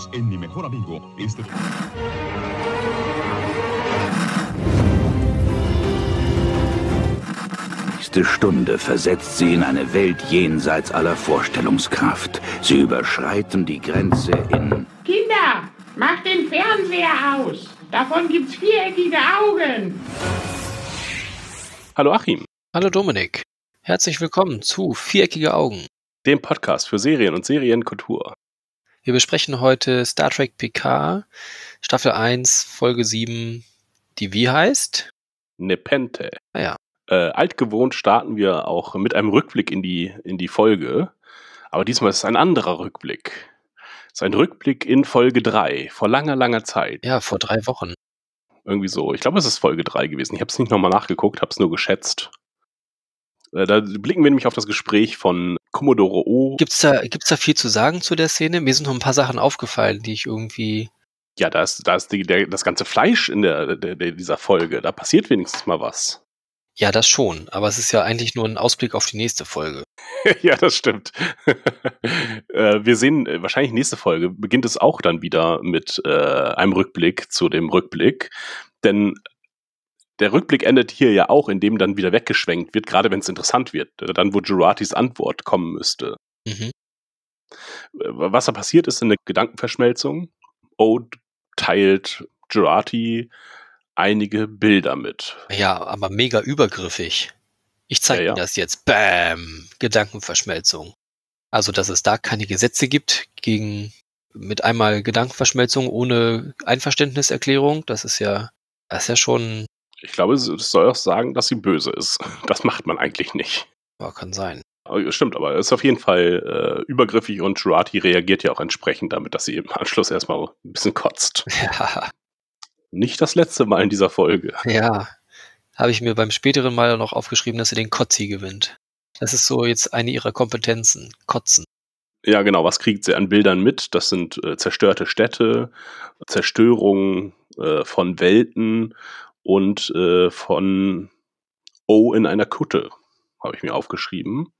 Unidos en Mi Mejor Amigo. Este... nächste Stunde versetzt sie in eine Welt jenseits aller Vorstellungskraft. Sie überschreiten die Grenze in... Kinder, macht den Fernseher aus. Davon gibt's viereckige Augen. Hallo Achim. Hallo Dominik. Herzlich willkommen zu Viereckige Augen. Dem Podcast für Serien und Serienkultur. Wir besprechen heute Star Trek PK, Staffel 1, Folge 7, die wie heißt? Nepente. Ah ja, Äh, altgewohnt starten wir auch mit einem Rückblick in die, in die Folge. Aber diesmal ist es ein anderer Rückblick. Es ist ein Rückblick in Folge 3, vor langer, langer Zeit. ja, vor drei Wochen. Irgendwie so. Ich glaube, es ist Folge 3 gewesen. Ich habe es nicht nochmal nachgeguckt, habe es nur geschätzt. Äh, Da blicken wir nämlich auf das Gespräch von Commodore O. Gibt's da, gibt's da viel zu sagen zu der Szene? Mir sind noch ein paar Sachen aufgefallen, die ich irgendwie. Ja, da ist, da ist die, der, das ganze Fleisch in der, der, dieser Folge. Da passiert wenigstens mal was. Ja, das schon, aber es ist ja eigentlich nur ein Ausblick auf die nächste Folge. ja, das stimmt. äh, wir sehen äh, wahrscheinlich nächste Folge beginnt es auch dann wieder mit äh, einem Rückblick zu dem Rückblick. Denn der Rückblick endet hier ja auch, indem dann wieder weggeschwenkt wird, gerade wenn es interessant wird. Dann, wo Juratis Antwort kommen müsste. Mhm. Äh, Was da passiert, ist eine Gedankenverschmelzung. Ode teilt Jurati einige Bilder mit. Ja, aber mega übergriffig. Ich zeige Ja, ja. Ihnen das jetzt. Bam! Gedankenverschmelzung. Also, dass es da keine Gesetze gibt gegen mit einmal Gedankenverschmelzung ohne Einverständniserklärung, das ist ja, das ist ja schon, Ich glaube, es soll auch sagen, dass sie böse ist. Das macht man eigentlich nicht. ja, kann sein. Aber, Stimmt, aber es ist auf jeden Fall äh, übergriffig und Jurati reagiert ja auch entsprechend damit, dass sie im Anschluss erstmal ein bisschen kotzt. Ja, Nicht das letzte Mal in dieser Folge. ja. Habe ich mir beim späteren Mal noch aufgeschrieben, dass sie den Kotzi gewinnt. Das ist so jetzt eine ihrer Kompetenzen. Kotzen. Ja, genau, was kriegt sie an Bildern mit? Das sind äh, zerstörte Städte, Zerstörung äh, von Welten und äh, von O in einer Kutte, habe ich mir aufgeschrieben.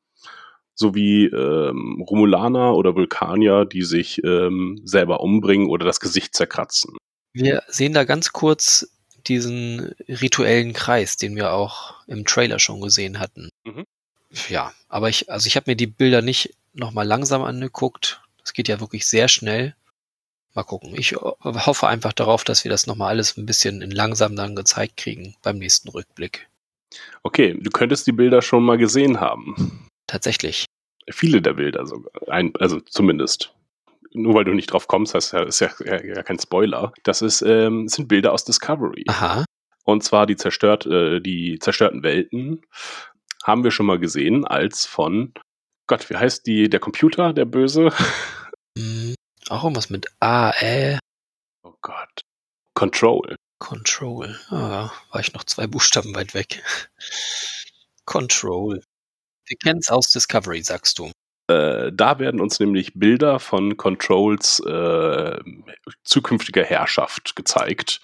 Sowie ähm, Romulaner oder Vulkanier, die sich ähm, selber umbringen oder das Gesicht zerkratzen. Wir sehen da ganz kurz diesen rituellen Kreis, den wir auch im Trailer schon gesehen hatten. Mhm. Ja, aber ich, also ich habe mir die Bilder nicht nochmal langsam angeguckt. Das geht ja wirklich sehr schnell. Mal gucken. Ich ho- hoffe einfach darauf, dass wir das nochmal alles ein bisschen in langsam dann gezeigt kriegen beim nächsten Rückblick. Okay, du könntest die Bilder schon mal gesehen haben. Tatsächlich. Viele der Bilder sogar. Ein, also zumindest. Nur weil du nicht drauf kommst, das ist ja, ist ja, ja, kein Spoiler. Das ist, ähm, sind Bilder aus Discovery. Aha. Und zwar die, zerstört, äh, die zerstörten Welten haben wir schon mal gesehen als von Gott, wie heißt die, der Computer, der Böse? Hm, auch irgendwas mit A, Ä, Oh Gott. Control. Control. Ah, war ich noch zwei Buchstaben weit weg. Control. Wir kennen es aus Discovery, sagst du. Äh, da werden uns nämlich Bilder von Controls äh, zukünftiger Herrschaft gezeigt.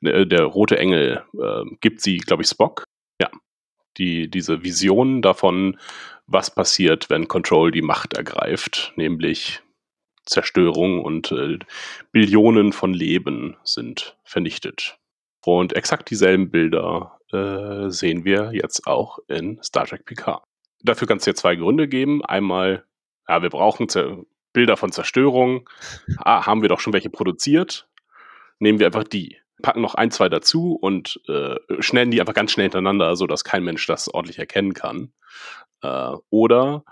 Äh, Der rote Engel äh, gibt sie, glaube ich, Spock. Ja. Die, diese Vision davon, was passiert, wenn Control die Macht ergreift, nämlich Zerstörung und äh, Billionen von Leben sind vernichtet. Und exakt dieselben Bilder äh, sehen wir jetzt auch in Star Trek Picard. Dafür kann es dir zwei Gründe geben. Einmal, ja, wir brauchen Zer Bilder von Zerstörung. Ah, haben wir doch schon welche produziert. Nehmen wir einfach die. Packen noch ein, zwei dazu und äh, schnellen die einfach ganz schnell hintereinander, sodass kein Mensch das ordentlich erkennen kann. Äh, oder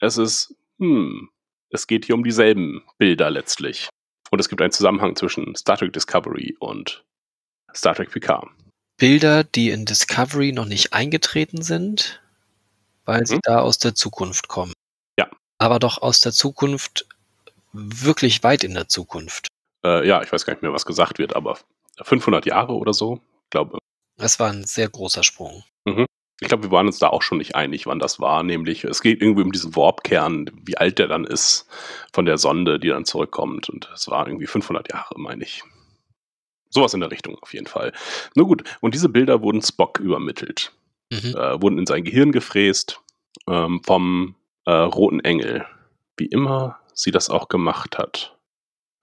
es ist, hm, es geht hier um dieselben Bilder letztlich. Und es gibt einen Zusammenhang zwischen Star Trek Discovery und Star Trek Picard. Bilder, die in Discovery noch nicht eingetreten sind, weil sie Mhm. da aus der Zukunft kommen. Ja. Aber doch aus der Zukunft, wirklich weit in der Zukunft. Äh, ja, ich weiß gar nicht mehr, was gesagt wird, aber 500 Jahre oder so, glaube Das war ein sehr großer Sprung. Ich glaube, wir waren uns da auch schon nicht einig, wann das war. Nämlich, es geht irgendwie um diesen Warp-Kern, wie alt der dann ist von der Sonde, die dann zurückkommt. Und es war irgendwie 500 Jahre, meine ich. Sowas in der Richtung auf jeden Fall. Nur gut, und diese Bilder wurden Spock übermittelt. Mhm. Äh, wurden in sein Gehirn gefräst ähm, vom äh, Roten Engel. Wie immer sie das auch gemacht hat.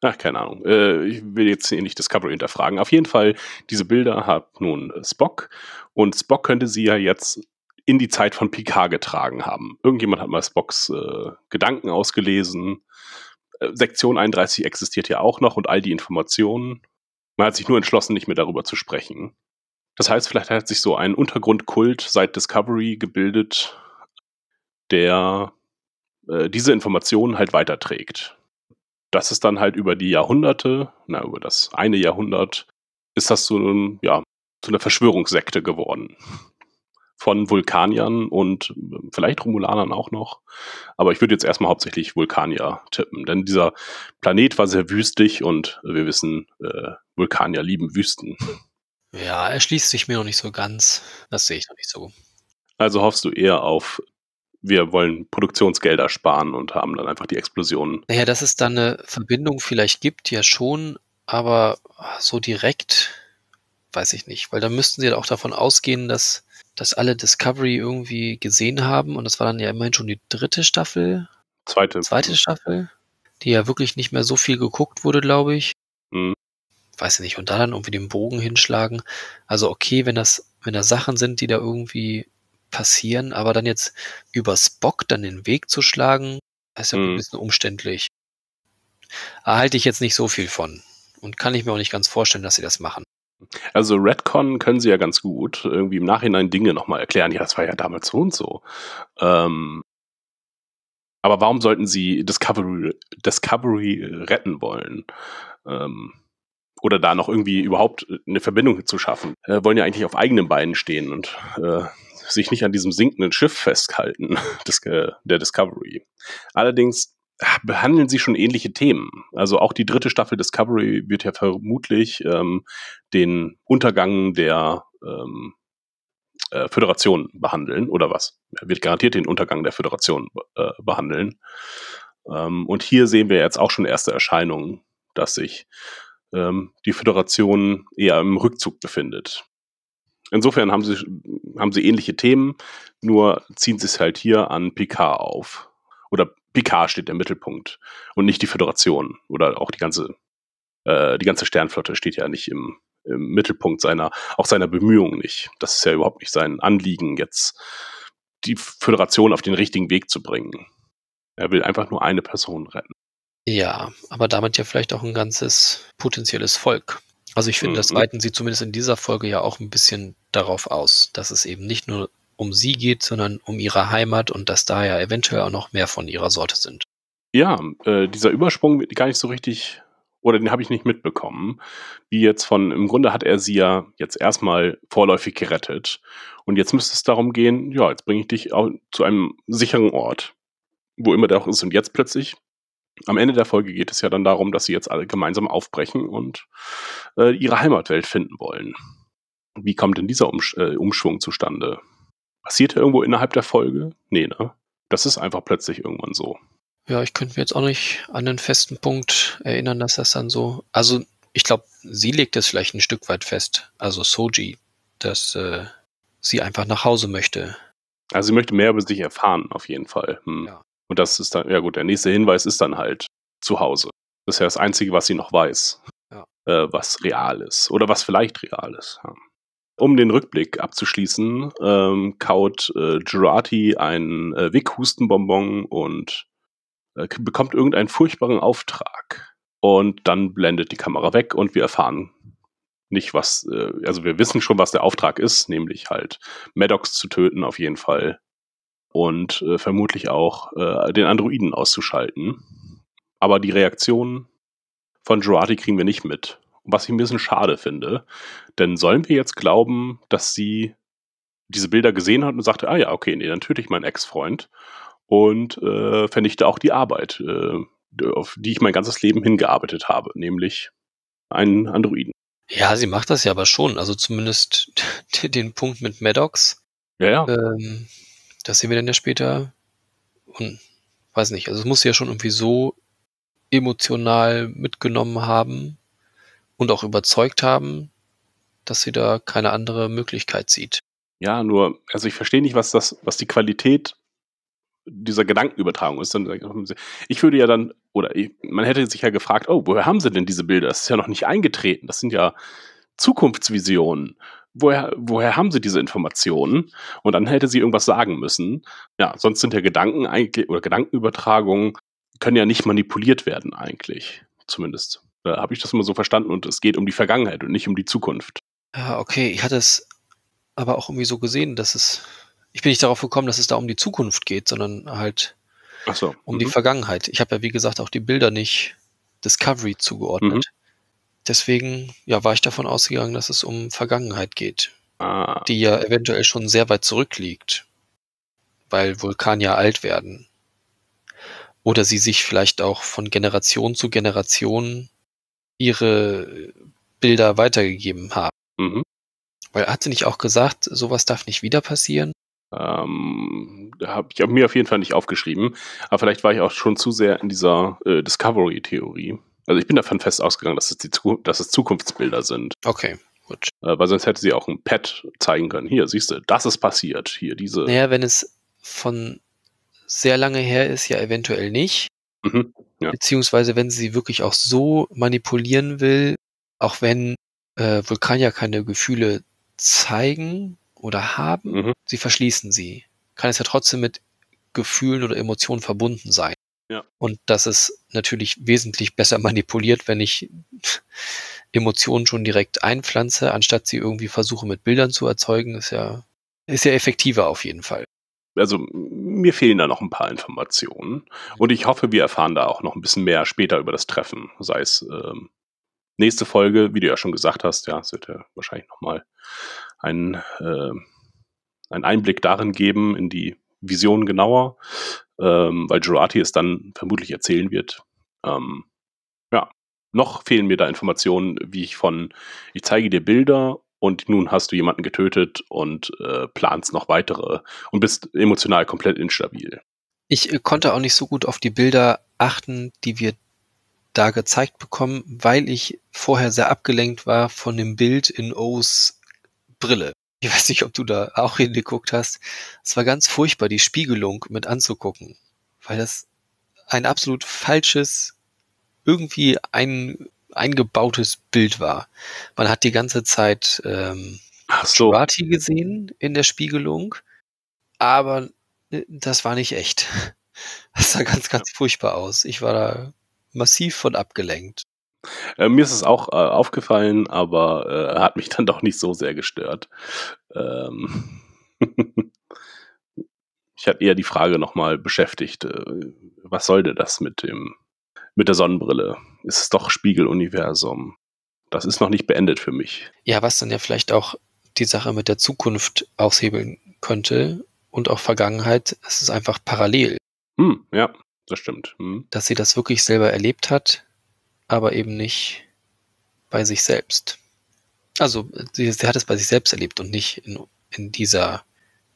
Ach, keine Ahnung. Äh, ich will jetzt hier nicht Discovery hinterfragen. Auf jeden Fall, diese Bilder hat nun Spock und Spock könnte sie ja jetzt in die Zeit von Picard getragen haben. Irgendjemand hat mal Spocks äh, Gedanken ausgelesen. Äh, Sektion 31 existiert ja auch noch und all die Informationen. Man hat sich nur entschlossen, nicht mehr darüber zu sprechen. Das heißt, vielleicht hat sich so ein Untergrundkult seit Discovery gebildet, der äh, diese Informationen halt weiterträgt. Das ist dann halt über die Jahrhunderte, na, über das eine Jahrhundert, ist das so, ein, ja, so eine Verschwörungssekte geworden. Von Vulkaniern und äh, vielleicht Romulanern auch noch. Aber ich würde jetzt erstmal hauptsächlich Vulkanier tippen, denn dieser Planet war sehr wüstig und wir wissen, äh, Vulkanier lieben Wüsten. Ja, er schließt sich mir noch nicht so ganz. Das sehe ich noch nicht so. Also hoffst du eher auf, wir wollen Produktionsgelder sparen und haben dann einfach die Explosionen. Naja, dass es dann eine Verbindung vielleicht gibt, ja schon, aber so direkt weiß ich nicht, weil da müssten sie auch davon ausgehen, dass, dass alle Discovery irgendwie gesehen haben und das war dann ja immerhin schon die dritte Staffel. Zweite. Zweite Staffel, die ja wirklich nicht mehr so viel geguckt wurde, glaube ich. Mhm. Weiß ich nicht, und da dann irgendwie den Bogen hinschlagen. Also okay, wenn das, wenn da Sachen sind, die da irgendwie passieren, aber dann jetzt über Spock dann den Weg zu schlagen, ist ja Mhm. ein bisschen umständlich. Erhalte ich jetzt nicht so viel von. Und kann ich mir auch nicht ganz vorstellen, dass sie das machen. Also Redcon können sie ja ganz gut irgendwie im Nachhinein Dinge nochmal erklären. Ja, das war ja damals so und so. Ähm, aber warum sollten sie Discovery, Discovery retten wollen? Ähm, oder da noch irgendwie überhaupt eine Verbindung zu schaffen? Äh, wollen ja eigentlich auf eigenen Beinen stehen und äh, sich nicht an diesem sinkenden Schiff festhalten, des, der Discovery. Allerdings ah, behandeln sie schon ähnliche Themen. Also auch die dritte Staffel Discovery wird ja vermutlich ähm, den Untergang der ähm, äh, Föderation behandeln oder was? Er wird garantiert den Untergang der Föderation äh, behandeln. Ähm, und hier sehen wir jetzt auch schon erste Erscheinungen, dass sich ähm, die Föderation eher im Rückzug befindet. Insofern haben sie, haben sie ähnliche Themen, nur ziehen sie es halt hier an Picard auf. Oder Picard steht im Mittelpunkt und nicht die Föderation oder auch die ganze, äh, die ganze Sternflotte steht ja nicht im, im Mittelpunkt seiner, auch seiner Bemühungen nicht. Das ist ja überhaupt nicht sein Anliegen, jetzt die Föderation auf den richtigen Weg zu bringen. Er will einfach nur eine Person retten. Ja, aber damit ja vielleicht auch ein ganzes potenzielles Volk. Also ich finde, das Mhm. weiten sie zumindest in dieser Folge ja auch ein bisschen darauf aus, dass es eben nicht nur um sie geht, sondern um ihre Heimat und dass da ja eventuell auch noch mehr von ihrer Sorte sind. Ja, äh, dieser Übersprung wird gar nicht so richtig, oder den habe ich nicht mitbekommen. Wie jetzt von, im Grunde hat er sie ja jetzt erstmal vorläufig gerettet. Und jetzt müsste es darum gehen, ja, jetzt bringe ich dich auch zu einem sicheren Ort, wo immer der auch ist. Und jetzt plötzlich, am Ende der Folge geht es ja dann darum, dass sie jetzt alle gemeinsam aufbrechen und äh, ihre Heimatwelt finden wollen. Wie kommt denn dieser Umsch äh, Umschwung zustande? Passiert er irgendwo innerhalb der Folge? Nee, ne? Das ist einfach plötzlich irgendwann so. Ja, ich könnte mir jetzt auch nicht an den festen Punkt erinnern, dass das dann so. Also ich glaube, sie legt es vielleicht ein Stück weit fest. Also Soji, dass äh, sie einfach nach Hause möchte. Also sie möchte mehr über sich erfahren, auf jeden Fall. Hm. Ja. Und das ist dann, ja gut, der nächste Hinweis ist dann halt zu Hause. Das ist ja das Einzige, was sie noch weiß. Ja. Äh, was real ist. Oder was vielleicht real ist. Ja. Um den Rückblick abzuschließen, ähm, kaut äh, Girardi einen äh, Wick-Hustenbonbon und äh, bekommt irgendeinen furchtbaren Auftrag. Und dann blendet die Kamera weg und wir erfahren nicht, was, äh, also wir wissen schon, was der Auftrag ist, nämlich halt Maddox zu töten, auf jeden Fall. Und äh, vermutlich auch äh, den Androiden auszuschalten. Aber die Reaktion von Girardi kriegen wir nicht mit. Was ich ein bisschen schade finde. Denn sollen wir jetzt glauben, dass sie diese Bilder gesehen hat und sagte, ah ja, okay, nee, dann töte ich meinen Ex-Freund und äh, vernichte auch die Arbeit, äh, auf die ich mein ganzes Leben hingearbeitet habe, nämlich einen Androiden. Ja, sie macht das ja aber schon. Also zumindest den Punkt mit Maddox. Ja, ja. Ähm, das sehen wir dann ja später. Und weiß nicht, also es muss ja schon irgendwie so emotional mitgenommen haben und auch überzeugt haben, dass sie da keine andere Möglichkeit sieht. Ja, nur, also ich verstehe nicht, was das, was die Qualität dieser Gedankenübertragung ist. Ich würde ja dann oder ich- man hätte sich ja gefragt, oh, woher haben sie denn diese Bilder? Das ist ja noch nicht eingetreten. Das sind ja Zukunftsvisionen. Woher, woher haben sie diese Informationen? Und dann hätte sie irgendwas sagen müssen. Ja, sonst sind ja Gedanken eigentlich, oder Gedankenübertragungen können ja nicht manipuliert werden eigentlich. Zumindest. Da habe ich das immer so verstanden und es geht um die Vergangenheit und nicht um die Zukunft. Ja, okay, ich hatte es aber auch irgendwie so gesehen, dass es, ich bin nicht darauf gekommen, dass es da um die Zukunft geht, sondern halt so. um die mhm. Vergangenheit. Ich habe ja, wie gesagt, auch die Bilder nicht Discovery zugeordnet. Deswegen, ja, war ich davon ausgegangen, dass es um Vergangenheit geht, ah, die ja eventuell schon sehr weit zurückliegt, weil Vulkanier alt werden. Oder sie sich vielleicht auch von Generation zu Generation ihre Bilder weitergegeben haben. mhm. Weil hat sie nicht auch gesagt, sowas darf nicht wieder passieren? Ähm, da habe ich hab mir auf jeden Fall nicht aufgeschrieben. Aber vielleicht war ich auch schon zu sehr in dieser äh, Discovery-Theorie. Also ich bin davon fest ausgegangen, dass es, die, dass es Zukunftsbilder sind. Okay, gut. Äh, weil sonst hätte sie auch ein Pad zeigen können. Hier, siehst du, das ist passiert. Hier, diese. Naja, wenn es von sehr lange her ist, ja eventuell nicht. Mhm. Ja. Beziehungsweise wenn sie wirklich auch so manipulieren will, auch wenn äh, Vulkanier keine Gefühle zeigen oder haben, Mhm. sie verschließen sie. Kann es ja trotzdem mit Gefühlen oder Emotionen verbunden sein. Ja. Und das ist natürlich wesentlich besser manipuliert, wenn ich Emotionen schon direkt einpflanze, anstatt sie irgendwie versuche mit Bildern zu erzeugen, ist ja, ist ja effektiver auf jeden Fall. Also mir fehlen da noch ein paar Informationen. Und ich hoffe, wir erfahren da auch noch ein bisschen mehr später über das Treffen. Sei es ähm, nächste Folge, wie du ja schon gesagt hast, ja, es wird ja wahrscheinlich nochmal einen, äh, einen Einblick darin geben, in die Vision genauer, ähm, weil Jurati es dann vermutlich erzählen wird. Ähm, ja, noch fehlen mir da Informationen, wie ich von, ich zeige dir Bilder und nun hast du jemanden getötet und äh, planst noch weitere und bist emotional komplett instabil. Ich äh, konnte auch nicht so gut auf die Bilder achten, die wir da gezeigt bekommen, weil ich vorher sehr abgelenkt war von dem Bild in O's Brille. Ich weiß nicht, ob du da auch hingeguckt hast. Es war ganz furchtbar, die Spiegelung mit anzugucken, weil das ein absolut falsches, irgendwie ein eingebautes Bild war. Man hat die ganze Zeit ähm, Ach so. Jurati gesehen in der Spiegelung, aber äh, das war nicht echt. Das sah ganz, ganz furchtbar aus. Ich war da massiv von abgelenkt. Äh, mir ist es auch äh, aufgefallen, aber äh, hat mich dann doch nicht so sehr gestört. Ähm ich hatte eher die Frage nochmal beschäftigt, äh, was soll denn das mit dem mit der Sonnenbrille? Ist es doch Spiegeluniversum? Das ist noch nicht beendet für mich. Ja, was dann ja vielleicht auch die Sache mit der Zukunft aushebeln könnte und auch Vergangenheit, es ist einfach parallel, Hm, ja, das stimmt. Hm. dass sie das wirklich selber erlebt hat, aber eben nicht bei sich selbst. Also sie, sie hat es bei sich selbst erlebt und nicht in, in dieser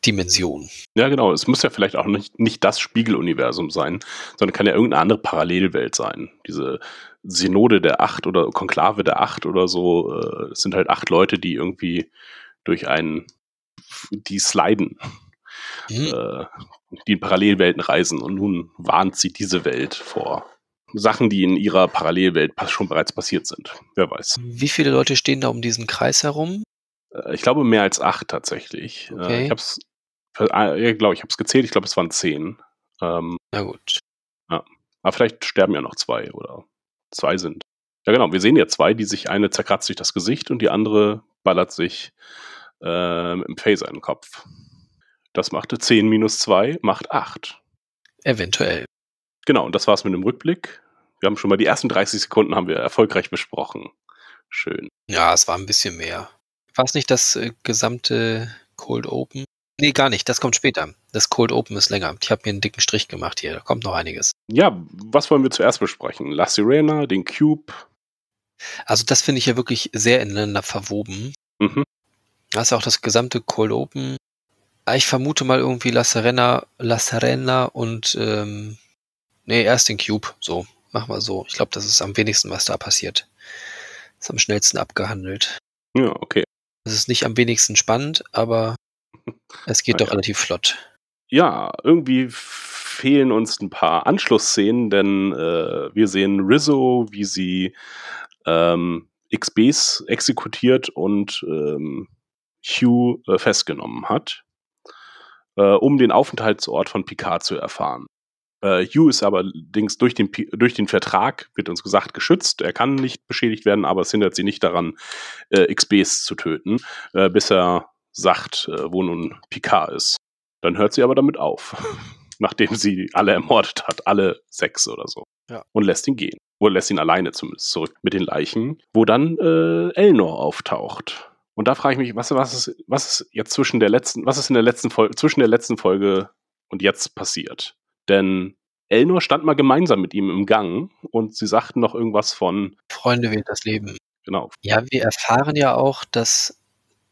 Dimension. Ja, genau. Es muss ja vielleicht auch nicht, nicht das Spiegeluniversum sein, sondern kann ja irgendeine andere Parallelwelt sein. Diese Synode der Acht oder Konklave der Acht oder so. Äh, es sind halt acht Leute, die irgendwie durch einen, die sliden, Hm. äh, die in Parallelwelten reisen und nun warnt sie diese Welt vor Sachen, die in ihrer Parallelwelt schon bereits passiert sind. Wer weiß. Wie viele Leute stehen da um diesen Kreis herum? Äh, Ich glaube mehr als acht tatsächlich. Äh, Okay. Ich habe es, ja, glaube ich, habe es gezählt. Ich glaube, es waren zehn. Ähm, Na gut. Aber vielleicht sterben ja noch zwei oder zwei sind. Ja, genau. Wir sehen ja zwei, die sich eine zerkratzt sich das Gesicht und die andere ballert sich äh, im Phaser in den Kopf. Das machte 10 minus 2, macht 8. Eventuell. Genau, und das war's mit dem Rückblick. Wir haben schon mal die ersten 30 Sekunden haben wir erfolgreich besprochen. Schön. Ja, es war ein bisschen mehr. War es nicht das äh, gesamte Cold Open? Nee, gar nicht. Das kommt später. Das Cold Open ist länger. Ich habe mir einen dicken Strich gemacht hier. Da kommt noch einiges. Ja, was wollen wir zuerst besprechen? La Sirena, den Cube. Also das finde ich ja wirklich sehr ineinander verwoben. Mhm. Da ist ja auch das gesamte Cold Open. Ah, Ich vermute mal irgendwie La Serena, La Serena und ähm, nee, erst den Cube. So, mach mal so. Ich glaube, das ist am wenigsten, was da passiert. Ist am schnellsten abgehandelt. Ja, okay. Es ist nicht am wenigsten spannend, aber es geht Ah, doch ja. relativ flott. ja, irgendwie fehlen uns ein paar Anschlussszenen, denn äh, wir sehen Rizzo, wie sie ähm, XBs exekutiert und ähm, Hugh äh, festgenommen hat, äh, um den Aufenthaltsort von Picard zu erfahren. Äh, Hugh ist aber allerdings durch den, durch den Vertrag, wird uns gesagt, geschützt. Er kann nicht beschädigt werden, aber es hindert sie nicht daran, äh, XBs zu töten, äh, bis er sagt, äh, wo nun Picard ist. Dann hört sie aber damit auf, nachdem sie alle ermordet hat, alle sechs oder so. Ja. Und lässt ihn gehen. Oder lässt ihn alleine zumindest zurück mit den Leichen, wo dann äh, Elnor auftaucht. Und da frage ich mich, was, was, ist, was ist jetzt zwischen der letzten, was ist in der letzten Folge, zwischen der letzten Folge und jetzt passiert? Denn Elnor stand mal gemeinsam mit ihm im Gang und sie sagten noch irgendwas von Freunde wählt das Leben. Genau. Ja, wir erfahren ja auch, dass,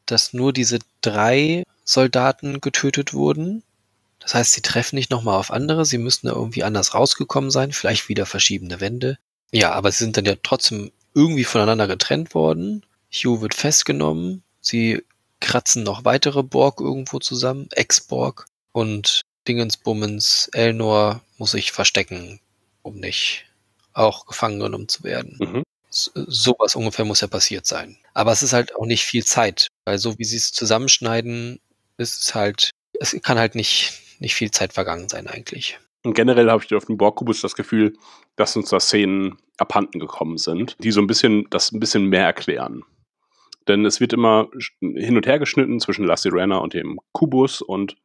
dass nur diese drei Soldaten getötet wurden. Das heißt, sie treffen nicht nochmal auf andere, sie müssten da irgendwie anders rausgekommen sein, vielleicht wieder verschiebene Wände. Ja, aber sie sind dann ja trotzdem irgendwie voneinander getrennt worden. Hugh wird festgenommen, sie kratzen noch weitere Borg irgendwo zusammen, Ex-Borg und Dingensbummens, Elnor muss sich verstecken, um nicht auch gefangen genommen zu werden. Mhm. So, sowas ungefähr muss ja passiert sein. Aber es ist halt auch nicht viel Zeit, weil so wie sie es zusammenschneiden, ist es halt, es kann halt nicht, nicht viel Zeit vergangen sein eigentlich. Und generell habe ich auf dem Borgkubus das Gefühl, dass uns da Szenen abhanden gekommen sind, die so ein bisschen das ein bisschen mehr erklären. Denn es wird immer hin und her geschnitten zwischen La Sirena und dem Kubus und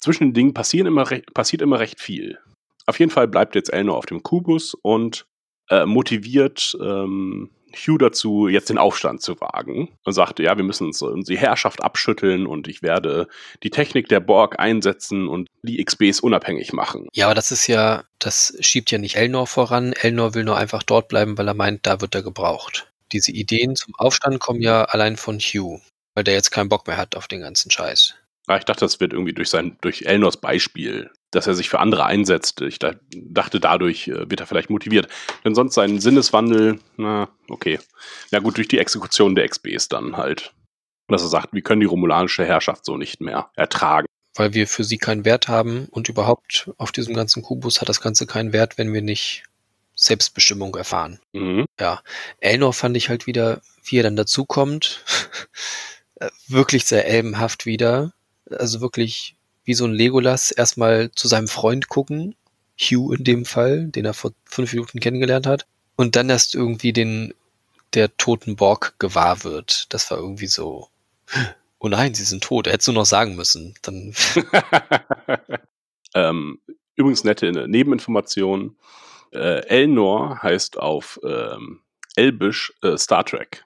zwischen den Dingen passieren immer passiert immer recht viel. Auf jeden Fall bleibt jetzt Elnor auf dem Kubus und äh, motiviert ähm, Hugh dazu, jetzt den Aufstand zu wagen. Und sagte, ja, wir müssen uns die Herrschaft abschütteln und ich werde die Technik der Borg einsetzen und die XBs unabhängig machen. Ja, aber das ist ja, das schiebt ja nicht Elnor voran. Elnor will nur einfach dort bleiben, weil er meint, da wird er gebraucht. Diese Ideen zum Aufstand kommen ja allein von Hugh, weil der jetzt keinen Bock mehr hat auf den ganzen Scheiß. Ja, ich dachte, das wird irgendwie durch sein, durch Elnors Beispiel, dass er sich für andere einsetzt. Ich dachte, dadurch äh, wird er vielleicht motiviert. Denn sonst sein Sinneswandel, na, okay. Ja gut, durch die Exekution der XBs dann halt. Dass er sagt, wir können die romulanische Herrschaft so nicht mehr ertragen. Weil wir für sie keinen Wert haben und überhaupt auf diesem ganzen Kubus hat das Ganze keinen Wert, wenn wir nicht Selbstbestimmung erfahren. Mhm. Ja. Elnor fand ich halt wieder, wie er dann dazukommt, wirklich sehr elbenhaft wieder also wirklich wie so ein Legolas erstmal zu seinem Freund gucken, Hugh in dem Fall, den er vor fünf Minuten kennengelernt hat, und dann erst irgendwie den der toten Borg gewahr wird. Das war irgendwie so, oh nein, sie sind tot. Er hättest du noch sagen müssen. Dann ähm, übrigens nette Nebeninformation. Äh, Elnor heißt auf ähm, Elbisch äh, Star Trek.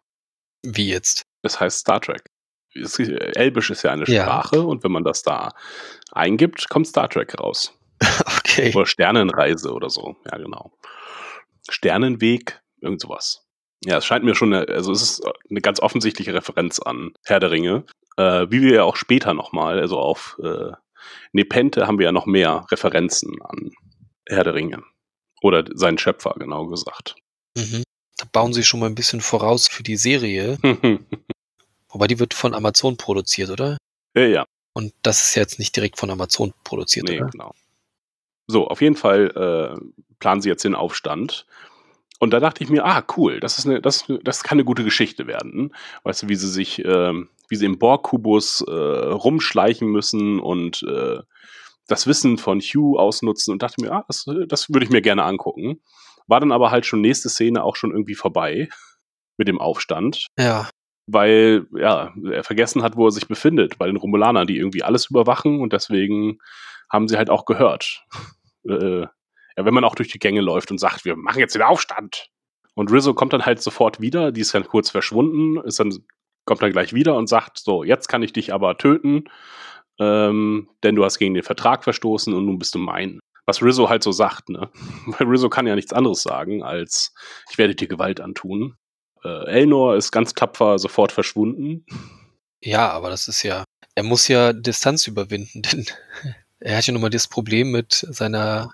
Wie jetzt? Es heißt Star Trek. Elbisch ist ja eine Sprache ja. und wenn man das da eingibt, kommt Star Trek raus. Okay. Oder Sternenreise oder so. Ja, genau. Sternenweg, irgend sowas. Ja, es scheint mir schon, eine, also es ist eine ganz offensichtliche Referenz an Herr der Ringe. Äh, wie wir ja auch später nochmal, also auf äh, Nepente haben wir ja noch mehr Referenzen an Herr der Ringe. Oder seinen Schöpfer, genau gesagt. Mhm. Da bauen sie schon mal ein bisschen voraus für die Serie. Wobei die wird von Amazon produziert, oder? Ja, ja. Und das ist jetzt nicht direkt von Amazon produziert, nee, oder? genau. So, auf jeden Fall äh, planen sie jetzt den Aufstand. Und da dachte ich mir, ah, cool, das ist eine, das, das kann eine gute Geschichte werden. Weißt du, wie sie sich, äh, wie sie im Borg-Kubus äh, rumschleichen müssen und äh, das Wissen von Hugh ausnutzen und dachte mir, ah, das, das würde ich mir gerne angucken. War dann aber halt schon nächste Szene auch schon irgendwie vorbei mit dem Aufstand. Ja weil ja, er vergessen hat, wo er sich befindet, bei den Romulanern, die irgendwie alles überwachen und deswegen haben sie halt auch gehört. Äh, ja, wenn man auch durch die Gänge läuft und sagt, wir machen jetzt den Aufstand. Und Rizzo kommt dann halt sofort wieder, die ist dann kurz verschwunden, ist dann, kommt dann gleich wieder und sagt, so, jetzt kann ich dich aber töten, ähm, denn du hast gegen den Vertrag verstoßen und nun bist du mein. Was Rizzo halt so sagt, ne? Weil Rizzo kann ja nichts anderes sagen, als ich werde dir Gewalt antun äh, Elnor ist ganz tapfer sofort verschwunden. Ja, aber das ist ja, er muss ja Distanz überwinden, denn er hat ja nun mal das Problem mit seiner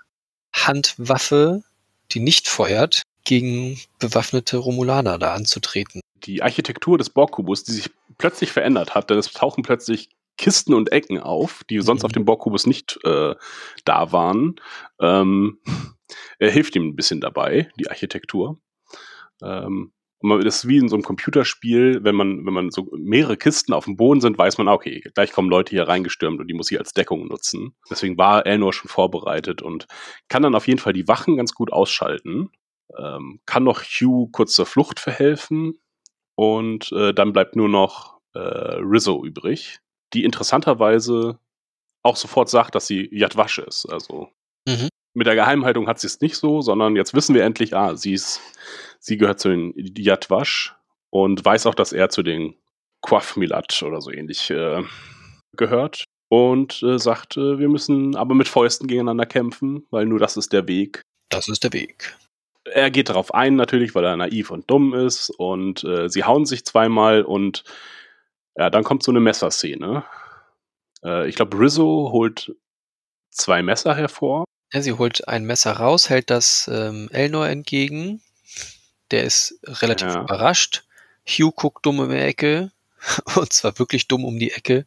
Handwaffe, die nicht feuert, gegen bewaffnete Romulaner da anzutreten. Die Architektur des Borgkubus, die sich plötzlich verändert hat, denn es tauchen plötzlich Kisten und Ecken auf, die sonst Mhm. auf dem Borgkubus nicht äh, da waren. Ähm, er hilft ihm ein bisschen dabei, die Architektur. Ähm, und das ist wie in so einem Computerspiel, wenn man, wenn man so mehrere Kisten auf dem Boden sind, weiß man, okay, gleich kommen Leute hier reingestürmt und die muss ich als Deckung nutzen. Deswegen war Elnor schon vorbereitet und kann dann auf jeden Fall die Wachen ganz gut ausschalten. Ähm, kann noch Hugh kurz zur Flucht verhelfen und äh, dann bleibt nur noch äh, Rizzo übrig, die interessanterweise auch sofort sagt, dass sie Yadwash ist. Also Mhm. mit der Geheimhaltung hat sie es nicht so, sondern jetzt wissen wir endlich, ah, sie ist, sie gehört zu den Yadwash und weiß auch, dass er zu den Quaff Milat oder so ähnlich äh, gehört und äh, sagt, äh, wir müssen aber mit Fäusten gegeneinander kämpfen, weil nur das ist der Weg. Das ist der Weg. Er geht darauf ein, natürlich, weil er naiv und dumm ist und äh, sie hauen sich zweimal und ja, dann kommt so eine Messerszene. Äh, ich glaube, Rizzo holt zwei Messer hervor. Ja, sie holt ein Messer raus, hält das ähm, Elnor entgegen. Der ist relativ Ja. überrascht. Hugh guckt dumm um die Ecke. Und zwar wirklich dumm um die Ecke.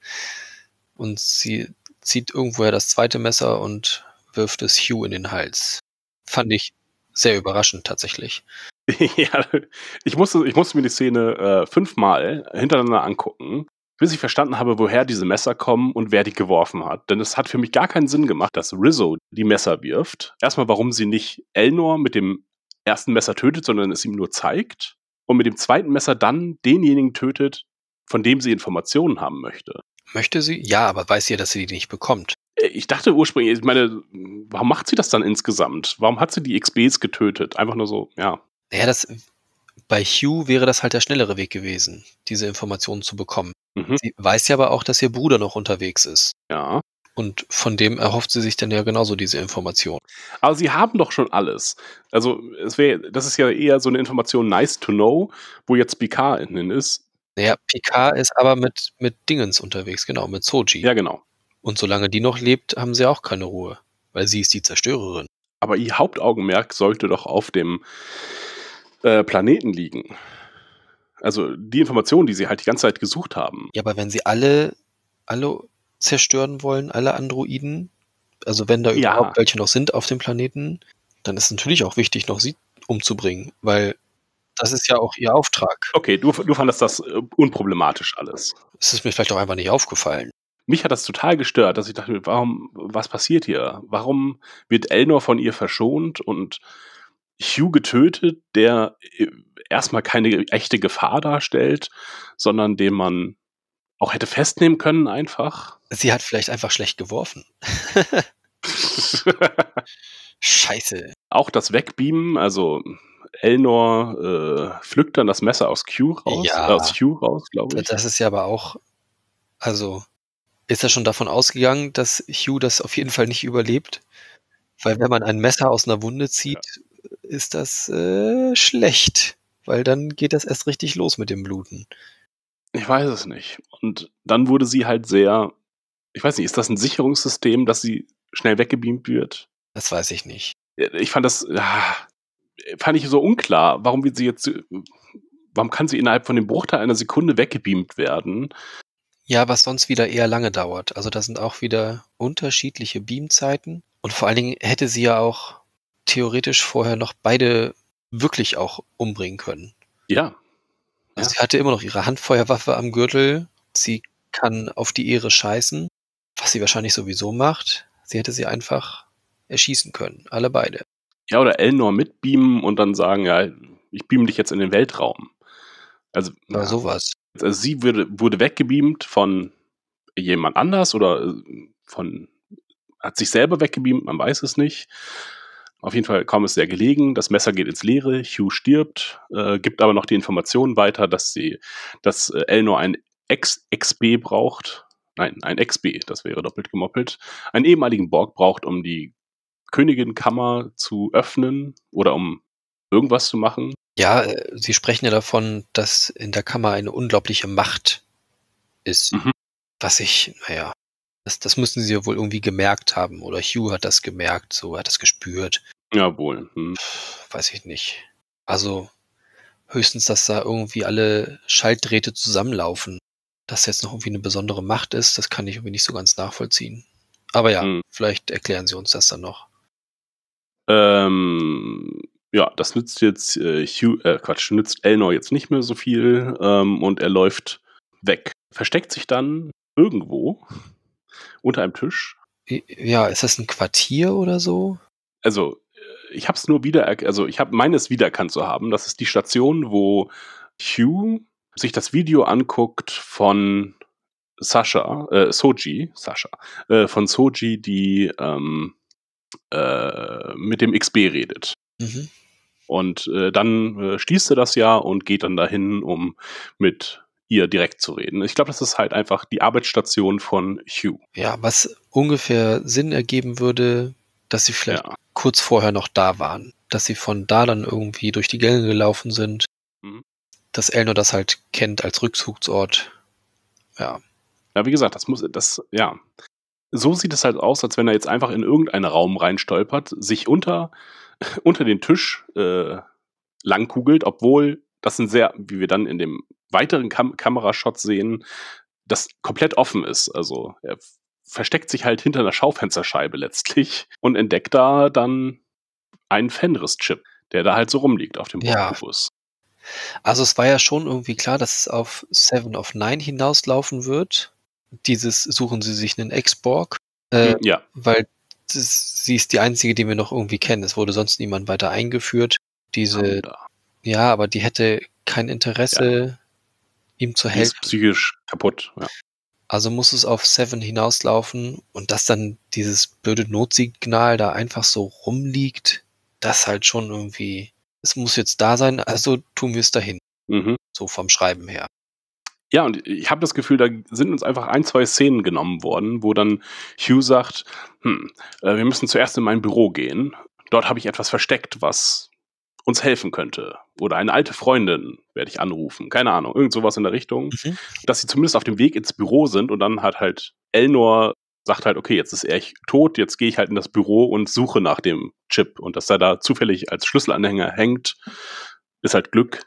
Und sie zieht irgendwoher das zweite Messer und wirft es Hugh in den Hals. Fand ich sehr überraschend tatsächlich. ja, ich musste, ich musste mir die Szene äh, fünfmal hintereinander angucken, bis ich verstanden habe, woher diese Messer kommen und wer die geworfen hat. Denn es hat für mich gar keinen Sinn gemacht, dass Rizzo die Messer wirft. Erstmal, warum sie nicht Elnor mit dem ersten Messer tötet, sondern es ihm nur zeigt. Und mit dem zweiten Messer dann denjenigen tötet, von dem sie Informationen haben möchte. Möchte sie? Ja, aber weiß sie, dass sie die nicht bekommt. Äh, Ich dachte ursprünglich, ich meine, warum macht sie das dann insgesamt? Warum hat sie die XBs getötet? Einfach nur so, ja. Naja, das, bei Hugh wäre das halt der schnellere Weg gewesen, diese Informationen zu bekommen. Mhm. Sie weiß ja aber auch, dass ihr Bruder noch unterwegs ist. Ja. Und von dem erhofft sie sich dann ja genauso diese Information. Aber sie haben doch schon alles. Also, es wäre, das ist ja eher so eine Information nice to know, wo jetzt Picard innen ist. Naja, Picard ist aber mit, mit Dingens unterwegs, genau, mit Soji. Ja, genau. Und solange die noch lebt, haben sie auch keine Ruhe. Weil sie ist die Zerstörerin. Aber ihr Hauptaugenmerk sollte doch auf dem äh, Planeten liegen. Also die Informationen, die sie halt die ganze Zeit gesucht haben. Ja, aber wenn sie alle, alle zerstören wollen, alle Androiden, also wenn da Ja. überhaupt welche noch sind auf dem Planeten, dann ist natürlich auch wichtig, noch sie umzubringen, weil das ist ja auch ihr Auftrag. Okay, du, du fandest das äh, unproblematisch alles. Es ist mir vielleicht auch einfach nicht aufgefallen. Mich hat das total gestört, dass ich dachte, warum, was passiert hier? Warum wird Elnor von ihr verschont und Hugh getötet, der äh, erstmal keine echte Gefahr darstellt, sondern den man auch hätte festnehmen können einfach? Sie hat vielleicht einfach schlecht geworfen. Scheiße. auch das Wegbeamen, also Elnor äh, pflückt dann das Messer aus Q raus, Ja. äh, aus Hugh raus, glaube ich. Das ist ja aber auch, also ist er schon davon ausgegangen, dass Hugh das auf jeden Fall nicht überlebt? Weil wenn man ein Messer aus einer Wunde zieht, ist das äh, schlecht. Weil dann geht das erst richtig los mit dem Bluten. Ich weiß es nicht. Und dann wurde sie halt sehr, ich weiß nicht, ist das ein Sicherungssystem, dass sie schnell weggebeamt wird? Das weiß ich nicht. Ich fand das, ja, fand ich so unklar. Warum wird sie jetzt, warum kann sie innerhalb von dem Bruchteil einer Sekunde weggebeamt werden? Ja, was sonst wieder eher lange dauert. Also da sind auch wieder unterschiedliche Beamzeiten. Und vor allen Dingen hätte sie ja auch theoretisch vorher noch beide wirklich auch umbringen können. Ja, Ja. sie hatte immer noch ihre Handfeuerwaffe am Gürtel. Sie kann auf die Ehre scheißen, was sie wahrscheinlich sowieso macht. Sie hätte sie einfach erschießen können. Alle beide. ja, oder Elnor mitbeamen und dann sagen, ja, ich beam dich jetzt in den Weltraum. Also, Oder ja. sowas. Also sie wurde, wurde weggebeamt von jemand anders oder äh, von hat sich selber weggebeamt, man weiß es nicht. Auf jeden Fall kaum ist sehr gelegen. Das Messer geht ins Leere. Hugh stirbt, äh, gibt aber noch die Information weiter, dass sie, dass äh, Elnor ein Ex XB braucht. Nein, ein XB, das wäre doppelt gemoppelt. Einen ehemaligen Borg braucht, um die Königin-Kammer zu öffnen oder um irgendwas zu machen. Ja, äh, sie sprechen ja davon, dass in der Kammer eine unglaubliche Macht ist. Mhm. Was ich, naja, das, das müssen sie ja wohl irgendwie gemerkt haben. Oder Hugh hat das gemerkt, so hat das gespürt. Jawohl. Hm. Weiß ich nicht. Also höchstens, dass da irgendwie alle Schaltdrähte zusammenlaufen. das jetzt noch irgendwie eine besondere Macht ist, das kann ich irgendwie nicht so ganz nachvollziehen. Aber ja, Hm. vielleicht erklären sie uns das dann noch. Ähm, ja, das nützt jetzt äh, Hugh, äh, Quatsch, nützt Elnor jetzt nicht mehr so viel ähm, und er läuft weg. Versteckt sich dann irgendwo unter einem Tisch. Ja, ist das ein Quartier oder so? Also, äh, ich habe es nur wieder, also ich habe meines wiedererkannt zu haben. Das ist die Station, wo Hugh sich das Video anguckt von Sascha, äh, Soji, Sascha, äh, von Soji, die ähm, äh, mit dem XB redet. Mhm. Und äh, dann äh, schließt er das ja und geht dann dahin, um mit ihr direkt zu reden. Ich glaube, das ist halt einfach die Arbeitsstation von Hugh. Ja, was ungefähr Sinn ergeben würde, dass sie vielleicht Ja. kurz vorher noch da waren. Dass sie von da dann irgendwie durch die Gänge gelaufen sind. Mhm. Dass Elnor das halt kennt als Rückzugsort. Ja. Ja, wie gesagt, das muss, das, ja. So sieht es halt aus, als wenn er jetzt einfach in irgendeinen Raum reinstolpert, sich unter, unter den Tisch äh, langkugelt, obwohl das ein sehr, wie wir dann in dem weiteren Kam Kamerashot sehen, das komplett offen ist. Also er versteckt sich halt hinter einer Schaufensterscheibe letztlich und entdeckt da dann einen Fenris-Chip, der da halt so rumliegt auf dem Ja. Bordkubus. Also es war ja schon irgendwie klar, dass es auf Seven of Nine hinauslaufen wird. Dieses suchen sie sich einen Ex-Borg. Äh, Ja, weil das, sie ist die einzige, die wir noch irgendwie kennen. Es wurde sonst niemand weiter eingeführt. Diese, da. Ja, aber die hätte kein Interesse, ihm zu Die helfen. ist psychisch kaputt. Ja. Also muss es auf Seven hinauslaufen und dass dann dieses blöde Notsignal da einfach so rumliegt, das halt schon irgendwie, es muss jetzt da sein, also tun wir es dahin, Mhm. so vom Schreiben her. Ja, und ich habe das Gefühl, da sind uns einfach ein, zwei Szenen genommen worden, wo dann Hugh sagt, hm, äh, wir müssen zuerst in mein Büro gehen. Dort habe ich etwas versteckt, was uns helfen könnte. Oder eine alte Freundin werde ich anrufen. Keine Ahnung, irgend sowas in der Richtung. Mhm. Dass sie zumindest auf dem Weg ins Büro sind und dann hat halt Elnor sagt halt, okay, jetzt ist er tot, jetzt gehe ich halt in das Büro und suche nach dem Chip. Und dass er da zufällig als Schlüsselanhänger hängt, ist halt Glück.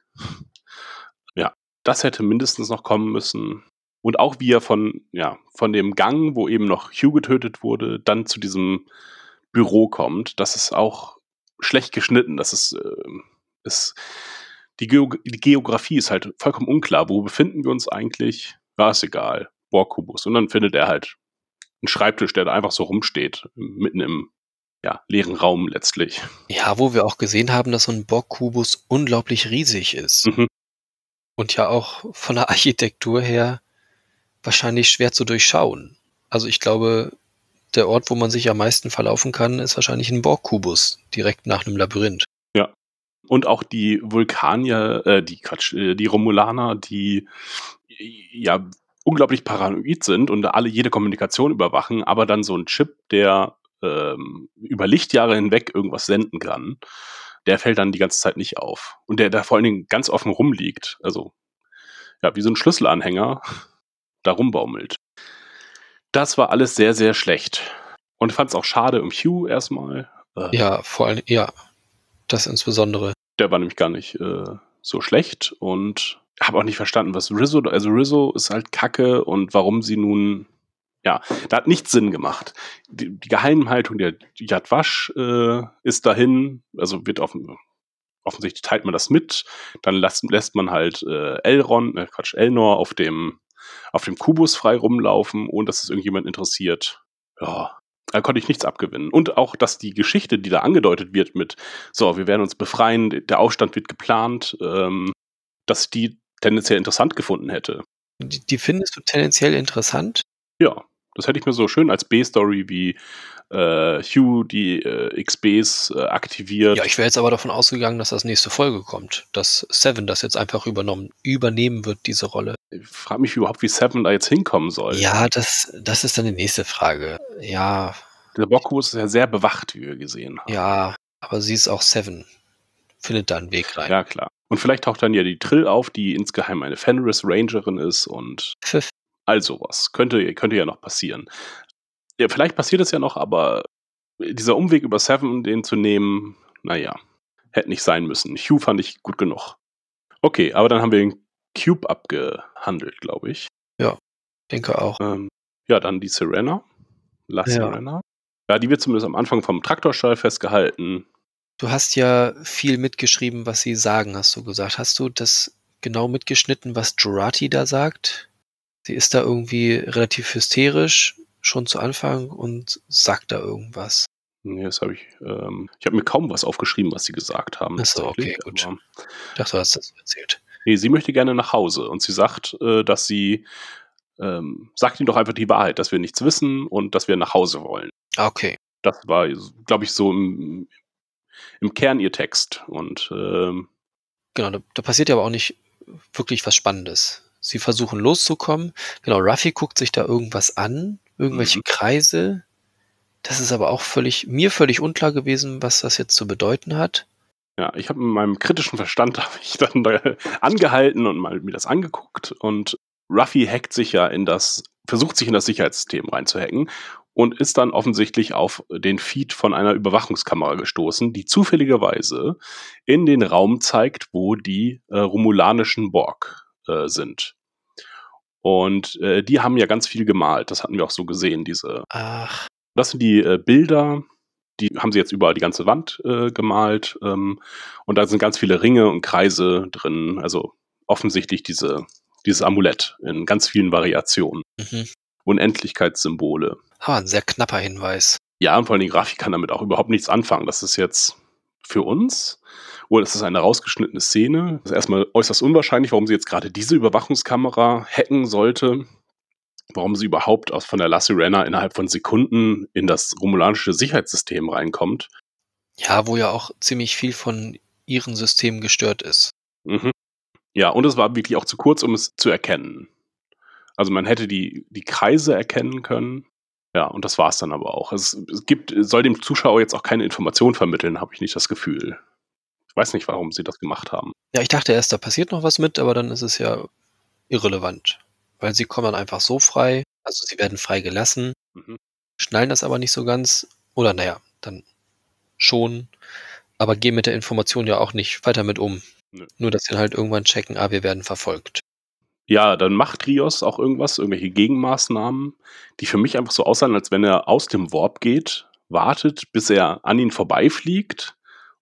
Ja, das hätte mindestens noch kommen müssen. Und auch wie er von, ja, von dem Gang, wo eben noch Hugh getötet wurde, dann zu diesem Büro kommt, das ist auch schlecht geschnitten. Das ist, äh, ist die, Geo die Geografie ist halt vollkommen unklar. Wo befinden wir uns eigentlich? Ja, ist egal. Borgkubus. Und dann findet er halt einen Schreibtisch, der da einfach so rumsteht, mitten im ja, leeren Raum letztlich. Ja, wo wir auch gesehen haben, dass so ein Borg-Kubus unglaublich riesig ist. Mhm. Und ja auch von der Architektur her wahrscheinlich schwer zu durchschauen. Also ich glaube, der Ort, wo man sich am meisten verlaufen kann, ist wahrscheinlich ein Borg-Kubus, direkt nach einem Labyrinth. Und auch die Vulkanier, äh, die Quatsch, äh, die Romulaner, die ja unglaublich paranoid sind und alle jede Kommunikation überwachen, aber dann so ein Chip, der ähm, über Lichtjahre hinweg irgendwas senden kann, der fällt dann die ganze Zeit nicht auf. Und der da vor allen Dingen ganz offen rumliegt. Also, ja, wie so ein Schlüsselanhänger da rumbaumelt. Das war alles sehr, sehr schlecht. Und fand es auch schade um Hugh erstmal. Äh, Ja, vor allem, ja, das insbesondere. der war nämlich gar nicht äh, so schlecht und habe auch nicht verstanden, was Rizzo, also Rizzo ist halt Kacke und warum sie nun, ja, da hat nichts Sinn gemacht. Die, die Geheimhaltung der Yad Wash äh, ist dahin, also wird offen, offensichtlich teilt man das mit, dann lässt, lässt man halt äh, Elron, äh, Quatsch, Elnor auf dem, auf dem Kubus frei rumlaufen, ohne dass es irgendjemand interessiert. Ja, da konnte ich nichts abgewinnen. Und auch, dass die Geschichte, die da angedeutet wird mit, so, wir werden uns befreien, der Aufstand wird geplant, ähm, dass ich die tendenziell interessant gefunden hätte. Die, die findest du tendenziell interessant? Ja, das hätte ich mir so schön als B-Story wie äh, Hugh die äh, XBs äh, aktiviert. Ja, ich wäre jetzt aber davon ausgegangen, dass das nächste Folge kommt, dass Seven das jetzt einfach übernommen, übernehmen wird, diese Rolle. Ich frage mich überhaupt, wie Seven da jetzt hinkommen soll. Ja, das, das ist dann die nächste Frage. Ja, Der Bockkubus ist ja sehr bewacht, wie wir gesehen haben. ja, aber sie ist auch Seven. Findet da einen Weg rein. Ja, klar. Und vielleicht taucht dann ja die Trill auf, die insgeheim eine Fenris Rangerin ist und Pfiff. all sowas. Könnte, könnte ja noch passieren. Ja, vielleicht passiert es ja noch, aber dieser Umweg über Seven, den zu nehmen, naja, hätte nicht sein müssen. Hugh fand ich gut genug. Okay, aber dann haben wir den Cube abgehandelt, glaube ich. Denke auch. Ähm, ja, dann die Serena. La Ja. Serena. Ja, die wird zumindest am Anfang vom Traktorstall festgehalten. Du hast ja viel mitgeschrieben, was sie sagen, hast du gesagt. Hast du das genau mitgeschnitten, was Jurati da sagt? Sie ist da irgendwie relativ hysterisch schon zu Anfang und sagt da irgendwas. Nee, das habe ich. Ähm, ich habe mir kaum was aufgeschrieben, was sie gesagt haben. Ach so, tatsächlich, okay, gut. aber- Ich dachte, du hast das erzählt. Nee, sie möchte gerne nach Hause und sie sagt, äh, dass sie ähm, sagt ihnen doch einfach die Wahrheit, dass wir nichts wissen und dass wir nach Hause wollen. Ah, Okay. Das war, glaube ich, so im, im Kern ihr Text. Und ähm, Genau, da, da passiert ja aber auch nicht wirklich was Spannendes. Sie versuchen loszukommen. Genau, Ruffy guckt sich da irgendwas an, irgendwelche Mhm. Kreise. Das ist aber auch völlig, mir völlig unklar gewesen, was das jetzt zu bedeuten hat. ja, ich habe mit meinem kritischen Verstand habe ich dann da angehalten und mal mir das angeguckt und Ruffy hackt sich ja in das, versucht sich in das Sicherheitssystem reinzuhacken und ist dann offensichtlich auf den Feed von einer Überwachungskamera gestoßen, die zufälligerweise in den Raum zeigt, wo die äh, romulanischen Borg äh, sind. Und äh, die haben ja ganz viel gemalt. Das hatten wir auch so gesehen, diese Ach, das sind die äh, Bilder, die haben sie jetzt überall die ganze Wand äh, gemalt. Ähm, und da sind ganz viele Ringe und Kreise drin. Also offensichtlich diese, dieses Amulett in ganz vielen Variationen. mhm. Unendlichkeitssymbole. Aber ein sehr knapper Hinweis. Ja, und vor allem die Grafik kann damit auch überhaupt nichts anfangen. Das ist jetzt für uns, oder das ist eine rausgeschnittene Szene. Das ist erstmal äußerst unwahrscheinlich, warum sie jetzt gerade diese Überwachungskamera hacken sollte. Warum sie überhaupt aus von der La Sirena innerhalb von Sekunden in das romulanische Sicherheitssystem reinkommt. Ja, wo ja auch ziemlich viel von ihren Systemen gestört ist. Mhm. Ja, und es war wirklich auch zu kurz, um es zu erkennen. Also man hätte die, die Kreise erkennen können. Ja, und das war es dann aber auch. Es, es gibt, es soll dem Zuschauer jetzt auch keine Information vermitteln, habe ich nicht das Gefühl. Weiß nicht, warum sie das gemacht haben. Ja, ich dachte erst, da passiert noch was mit, aber dann ist es ja irrelevant. Weil sie kommen dann einfach so frei, also sie werden frei gelassen, Mhm. schnallen das aber nicht so ganz. Oder naja, dann schon, aber gehen mit der Information ja auch nicht weiter mit um. Nö. Nur, dass sie dann halt irgendwann checken, ah, wir werden verfolgt. Ja, dann macht Rios auch irgendwas, irgendwelche Gegenmaßnahmen, die für mich einfach so aussahen, als wenn er aus dem Warp geht, wartet, bis er an ihn vorbeifliegt,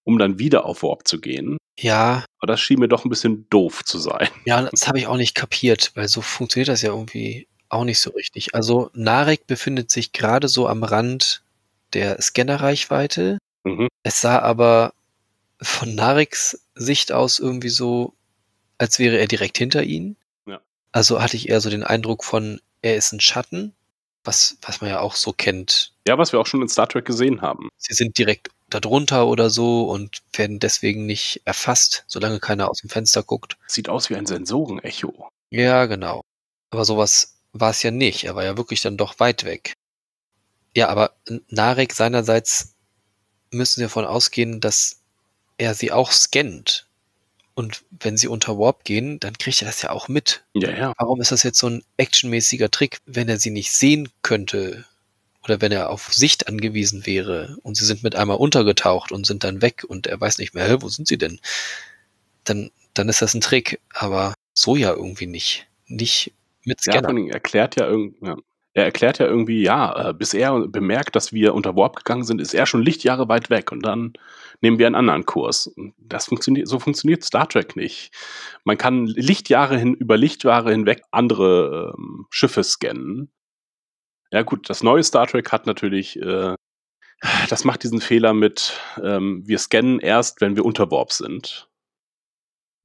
um dann wieder auf Warp zu gehen. Ja, Aber das schien mir doch ein bisschen doof zu sein. ja, das habe ich auch nicht kapiert, weil so funktioniert das ja irgendwie auch nicht so richtig. Also Narek befindet sich gerade so am Rand der Scannerreichweite. Mhm. Es sah aber von Nareks Sicht aus irgendwie so, als wäre er direkt hinter ihnen. Ja. Also hatte ich eher so den Eindruck von, er ist ein Schatten, was, was man ja auch so kennt. Ja, was wir auch schon in Star Trek gesehen haben. Sie sind direkt darunter oder so und werden deswegen nicht erfasst, solange keiner aus dem Fenster guckt. Sieht aus wie ein Sensorenecho. Ja, genau. Aber sowas war es ja nicht. Er war ja wirklich dann doch weit weg. Ja, aber Narek seinerseits müssen wir davon ausgehen, dass er sie auch scannt. Und wenn sie unter Warp gehen, dann kriegt er das ja auch mit. Ja, ja. Warum ist das jetzt so ein actionmäßiger Trick, wenn er sie nicht sehen könnte? Oder wenn er auf Sicht angewiesen wäre und sie sind mit einmal untergetaucht und sind dann weg und er weiß nicht mehr, wo sind sie denn? Dann, dann ist das ein Trick, aber so ja irgendwie nicht. Nicht mit Ja, Scanner. allem erklärt ja irgendwie, ja. Er erklärt ja irgendwie, ja, äh, bis er bemerkt, dass wir unter Warp gegangen sind, ist er schon Lichtjahre weit weg und dann nehmen wir einen anderen Kurs. Und Das funktioniert, so funktioniert Star Trek nicht. Man kann Lichtjahre hin, über Lichtjahre hinweg andere ähm, Schiffe scannen. Ja gut, das neue Star Trek hat natürlich, äh, das macht diesen Fehler mit, ähm, wir scannen erst, wenn wir unter Warp sind.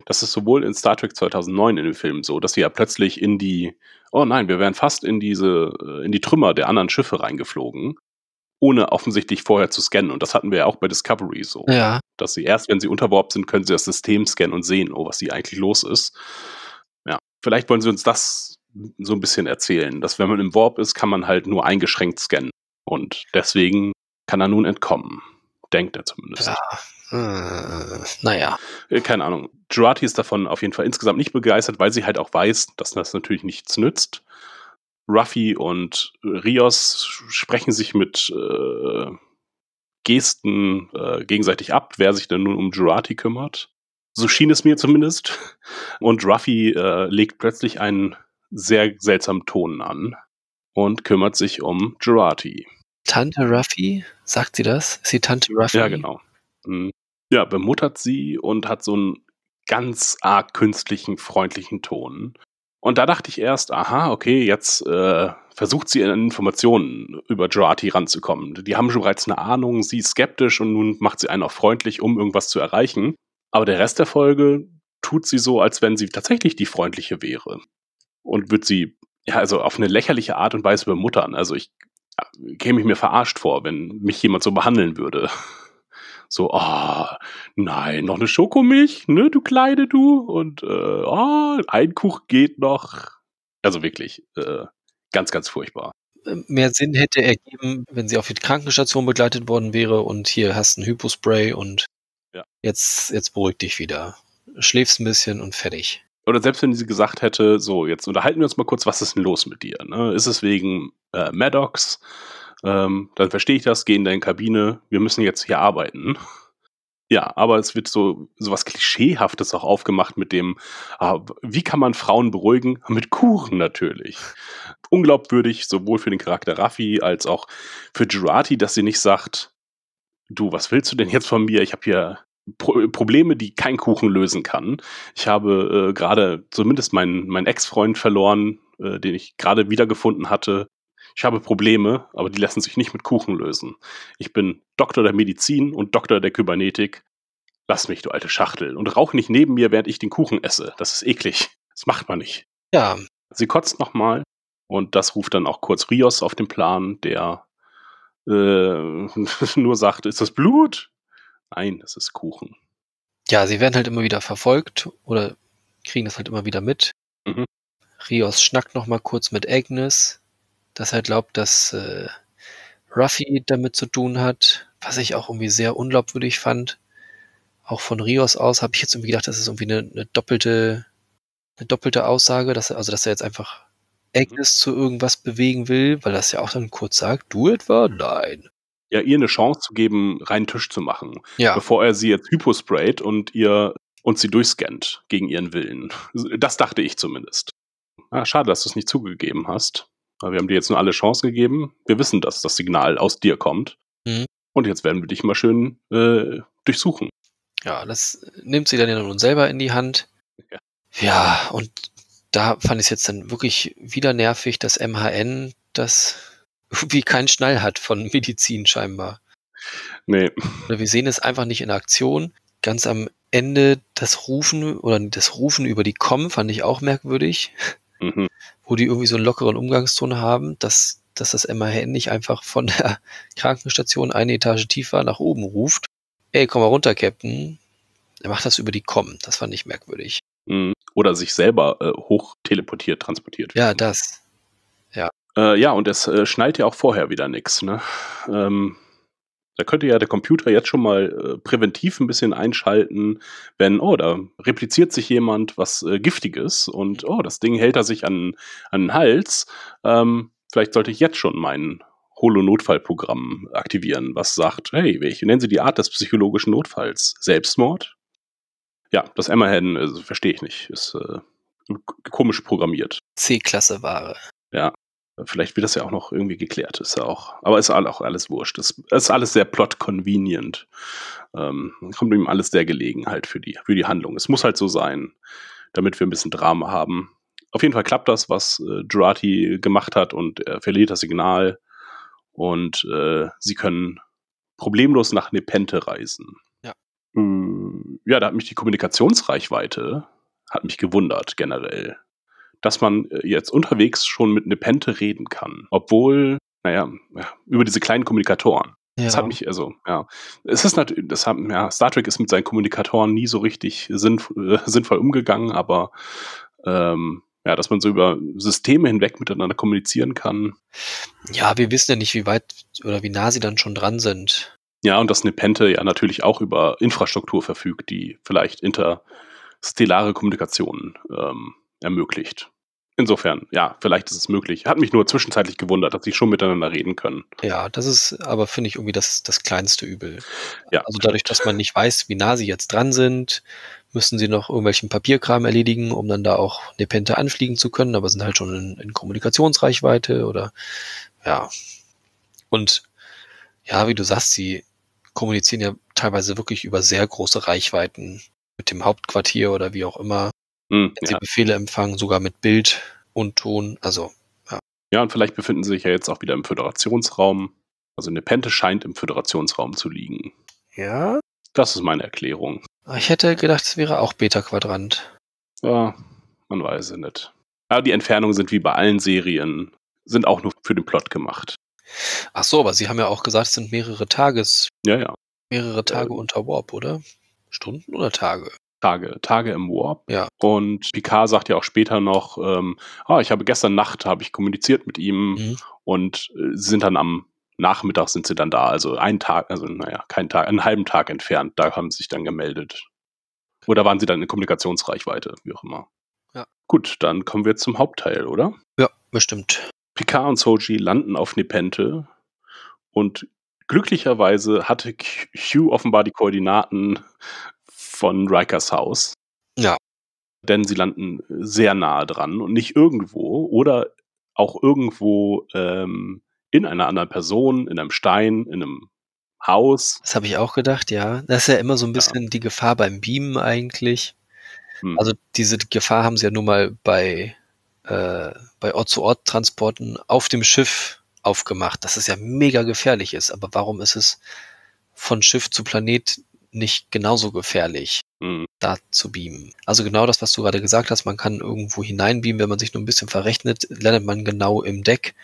Das ist sowohl in Star Trek 2009 in dem Film so, dass wir ja plötzlich in die, oh nein, wir wären fast in diese, äh, in die Trümmer der anderen Schiffe reingeflogen, ohne offensichtlich vorher zu scannen. Und das hatten wir ja auch bei Discovery so, Ja, dass sie erst, wenn sie unter Warp sind, können sie das System scannen und sehen, oh, was hier eigentlich los ist. Ja, vielleicht wollen sie uns das so ein bisschen erzählen, dass wenn man im Warp ist, kann man halt nur eingeschränkt scannen. Und deswegen kann er nun entkommen. Denkt er zumindest. ja. Äh, naja. Äh, keine Ahnung. Jurati ist davon auf jeden Fall insgesamt nicht begeistert, weil sie halt auch weiß, dass das natürlich nichts nützt. Ruffy und Rios sprechen sich mit äh, Gesten äh, gegenseitig ab, wer sich denn nun um Jurati kümmert. So schien es mir zumindest. Und Ruffy äh, legt plötzlich einen sehr seltsamen Ton an und kümmert sich um Girardi. Tante Ruffy, sagt sie das? Ist sie Tante Ruffy? Ja, genau. Mhm. Ja, bemuttert sie und hat so einen ganz arg künstlichen, freundlichen Ton. Und da dachte ich erst, aha, okay, jetzt äh, versucht sie an Informationen über Girardi ranzukommen. Die haben schon bereits eine Ahnung, sie ist skeptisch und nun macht sie einen auch freundlich, um irgendwas zu erreichen. Aber der Rest der Folge tut sie so, als wenn sie tatsächlich die freundliche wäre. Und wird sie, ja, also auf eine lächerliche Art und Weise bemuttern. Also ich ja, käme ich mir verarscht vor, wenn mich jemand so behandeln würde. So, ah, oh, nein, noch eine Schokomilch, ne, du Kleine, du. Und, äh, oh, ein Kuch geht noch. Also wirklich, äh, ganz, ganz furchtbar. Mehr Sinn hätte ergeben, wenn sie auf die Krankenstation begleitet worden wäre und hier hast ein Hypospray und ja. jetzt, jetzt beruhig dich wieder. Schläfst ein bisschen und fertig. Oder selbst wenn sie gesagt hätte, so, jetzt unterhalten wir uns mal kurz, was ist denn los mit dir? Ne? Ist es wegen äh, Maddox? Ähm, dann verstehe ich das, geh in deine Kabine, wir müssen jetzt hier arbeiten. Ja, aber es wird so, so was Klischeehaftes auch aufgemacht mit dem, ah, wie kann man Frauen beruhigen? Mit Kuchen natürlich. Unglaubwürdig, sowohl für den Charakter Raffi als auch für Girati, dass sie nicht sagt, du, was willst du denn jetzt von mir? Ich habe hier Pro Probleme, die kein Kuchen lösen kann. Ich habe äh, gerade zumindest meinen mein Ex-Freund verloren, äh, den ich gerade wiedergefunden hatte. Ich habe Probleme, aber die lassen sich nicht mit Kuchen lösen. Ich bin Doktor der Medizin und Doktor der Kybernetik. Lass mich, du alte Schachtel. Und rauch nicht neben mir, während ich den Kuchen esse. Das ist eklig. Das macht man nicht. Ja. Sie kotzt nochmal. Und das ruft dann auch kurz Rios auf den Plan, der äh, nur sagt, ist das Blut? Nein, das ist Kuchen. Ja, sie werden halt immer wieder verfolgt oder kriegen das halt immer wieder mit. Mhm. Rios schnackt nochmal kurz mit Agnes, dass er glaubt, dass äh, Ruffy damit zu tun hat, was ich auch irgendwie sehr unglaubwürdig fand. Auch von Rios aus habe ich jetzt irgendwie gedacht, das ist irgendwie eine, eine doppelte, eine doppelte Aussage, dass er, also dass er jetzt einfach Agnes zu irgendwas bewegen will, weil das ja auch dann kurz sagt, du etwa? Nein. Ja, ihr eine Chance zu geben, reinen Tisch zu machen, ja. bevor er sie jetzt hyposprayt und ihr und sie durchscannt gegen ihren Willen. Das dachte ich zumindest. Ah, schade, dass du es nicht zugegeben hast. Wir haben dir jetzt nur alle Chance gegeben. Wir wissen, dass das Signal aus dir kommt. Mhm. Und jetzt werden wir dich mal schön äh, durchsuchen. Ja, das nimmt sie dann ja nun selber in die Hand. Ja, ja und da fand ich es jetzt dann wirklich wieder nervig, dass MHN das irgendwie keinen Schnall hat von Medizin scheinbar. Nee. Wir sehen es einfach nicht in Aktion. Ganz am Ende das Rufen oder das Rufen über die Com fand ich auch merkwürdig. Mhm wo die irgendwie so einen lockeren Umgangston haben, dass, dass das MAN nicht einfach von der Krankenstation eine Etage tiefer nach oben ruft. Ey, komm mal runter, Captain. Er macht das über die Com. Das fand ich merkwürdig. Mhm. Oder sich selber äh, hoch teleportiert, transportiert. Ja, das. Ja. Äh, ja, und es äh, schnallt ja auch vorher wieder nichts. Ne? Ähm, da könnte ja der Computer jetzt schon mal äh, präventiv ein bisschen einschalten, wenn, oh, da repliziert sich jemand was äh, Giftiges und oh, das Ding hält er sich an, an den Hals. Ähm, vielleicht sollte ich jetzt schon mein Holo-Notfallprogramm aktivieren, was sagt, hey, wie nennen Sie die Art des psychologischen Notfalls? Selbstmord? Ja, das Emmerhen äh, verstehe ich nicht. Ist äh, komisch programmiert. C-Klasse Ware. Ja. Vielleicht wird das ja auch noch irgendwie geklärt, ist ja auch, aber ist auch alles wurscht. Es ist alles sehr plot-convenient. Ähm, kommt ihm alles sehr gelegen halt für die, für die Handlung. Es muss halt so sein, damit wir ein bisschen Drama haben. Auf jeden Fall klappt das, was äh, Jurati gemacht hat und er verliert das Signal und äh, sie können problemlos nach Nepente reisen. Ja. Hm, ja, da hat mich die Kommunikationsreichweite hat mich gewundert generell dass man äh, jetzt unterwegs schon mit Nepente reden kann. Obwohl, naja, über diese kleinen Kommunikatoren. Ja. Das hat mich, also, ja. Es ist natürlich, das haben, ja, Star Trek ist mit seinen Kommunikatoren nie so richtig sinnvoll, äh, sinnvoll umgegangen, aber ähm, ja, dass man so über Systeme hinweg miteinander kommunizieren kann. Ja, wir wissen ja nicht, wie weit oder wie nah sie dann schon dran sind. Ja, und dass Nepente ja natürlich auch über Infrastruktur verfügt, die vielleicht interstellare Kommunikation ähm, ermöglicht. Insofern, ja, vielleicht ist es möglich. Hat mich nur zwischenzeitlich gewundert, dass sie schon miteinander reden können. Ja, das ist aber, finde ich, irgendwie das, das kleinste Übel. Ja, also dadurch, dass man nicht weiß, wie nah sie jetzt dran sind, müssen sie noch irgendwelchen Papierkram erledigen, um dann da auch Nepente anfliegen zu können, aber sind halt schon in, in Kommunikationsreichweite oder ja. Und ja, wie du sagst, sie kommunizieren ja teilweise wirklich über sehr große Reichweiten mit dem Hauptquartier oder wie auch immer. Hm, Wenn sie ja. Befehle empfangen, sogar mit Bild und Ton. Also, ja, und vielleicht befinden sie sich ja jetzt auch wieder im Föderationsraum. Also Nepente scheint im Föderationsraum zu liegen. ja. Das ist meine Erklärung. Ich hätte gedacht, es wäre auch Beta-Quadrant. Ja, man weiß es nicht. Aber die Entfernungen sind wie bei allen Serien, sind auch nur für den Plot gemacht. Ach so, aber Sie haben ja auch gesagt, es sind mehrere Tages, Ja, ja. mehrere Tage Ähm. unter Warp, oder? Stunden oder Tage? Tage, Tage im Warp. Ja. Und Picard sagt ja auch später noch, ähm, ah, ich habe gestern Nacht, habe ich kommuniziert mit ihm Mhm. und äh, sie sind dann am Nachmittag sind sie dann da, also einen Tag, also naja, kein Tag, einen halben Tag entfernt, da haben sie sich dann gemeldet. Oder waren sie dann in Kommunikationsreichweite, wie auch immer. Ja. Gut, dann kommen wir zum Hauptteil, oder? Ja, bestimmt. Picard und Soji landen auf Nepente und glücklicherweise hatte Hugh offenbar die Koordinaten von Rikers Haus. Ja. Denn sie landen sehr nahe dran und nicht irgendwo oder auch irgendwo ähm, in einer anderen Person, in einem Stein, in einem Haus. Das habe ich auch gedacht, ja. Das ist ja immer so ein Ja. bisschen die Gefahr beim Beamen eigentlich. Hm. Also diese Gefahr haben sie ja nun mal bei, äh, bei Ort-zu-Ort-Transporten auf dem Schiff aufgemacht, dass es ja mega gefährlich ist. Aber warum ist es von Schiff zu Planet nicht genauso gefährlich, Hm. da zu beamen? Also genau das, was du gerade gesagt hast, man kann irgendwo hineinbeamen, wenn man sich nur ein bisschen verrechnet, landet man genau im Deck.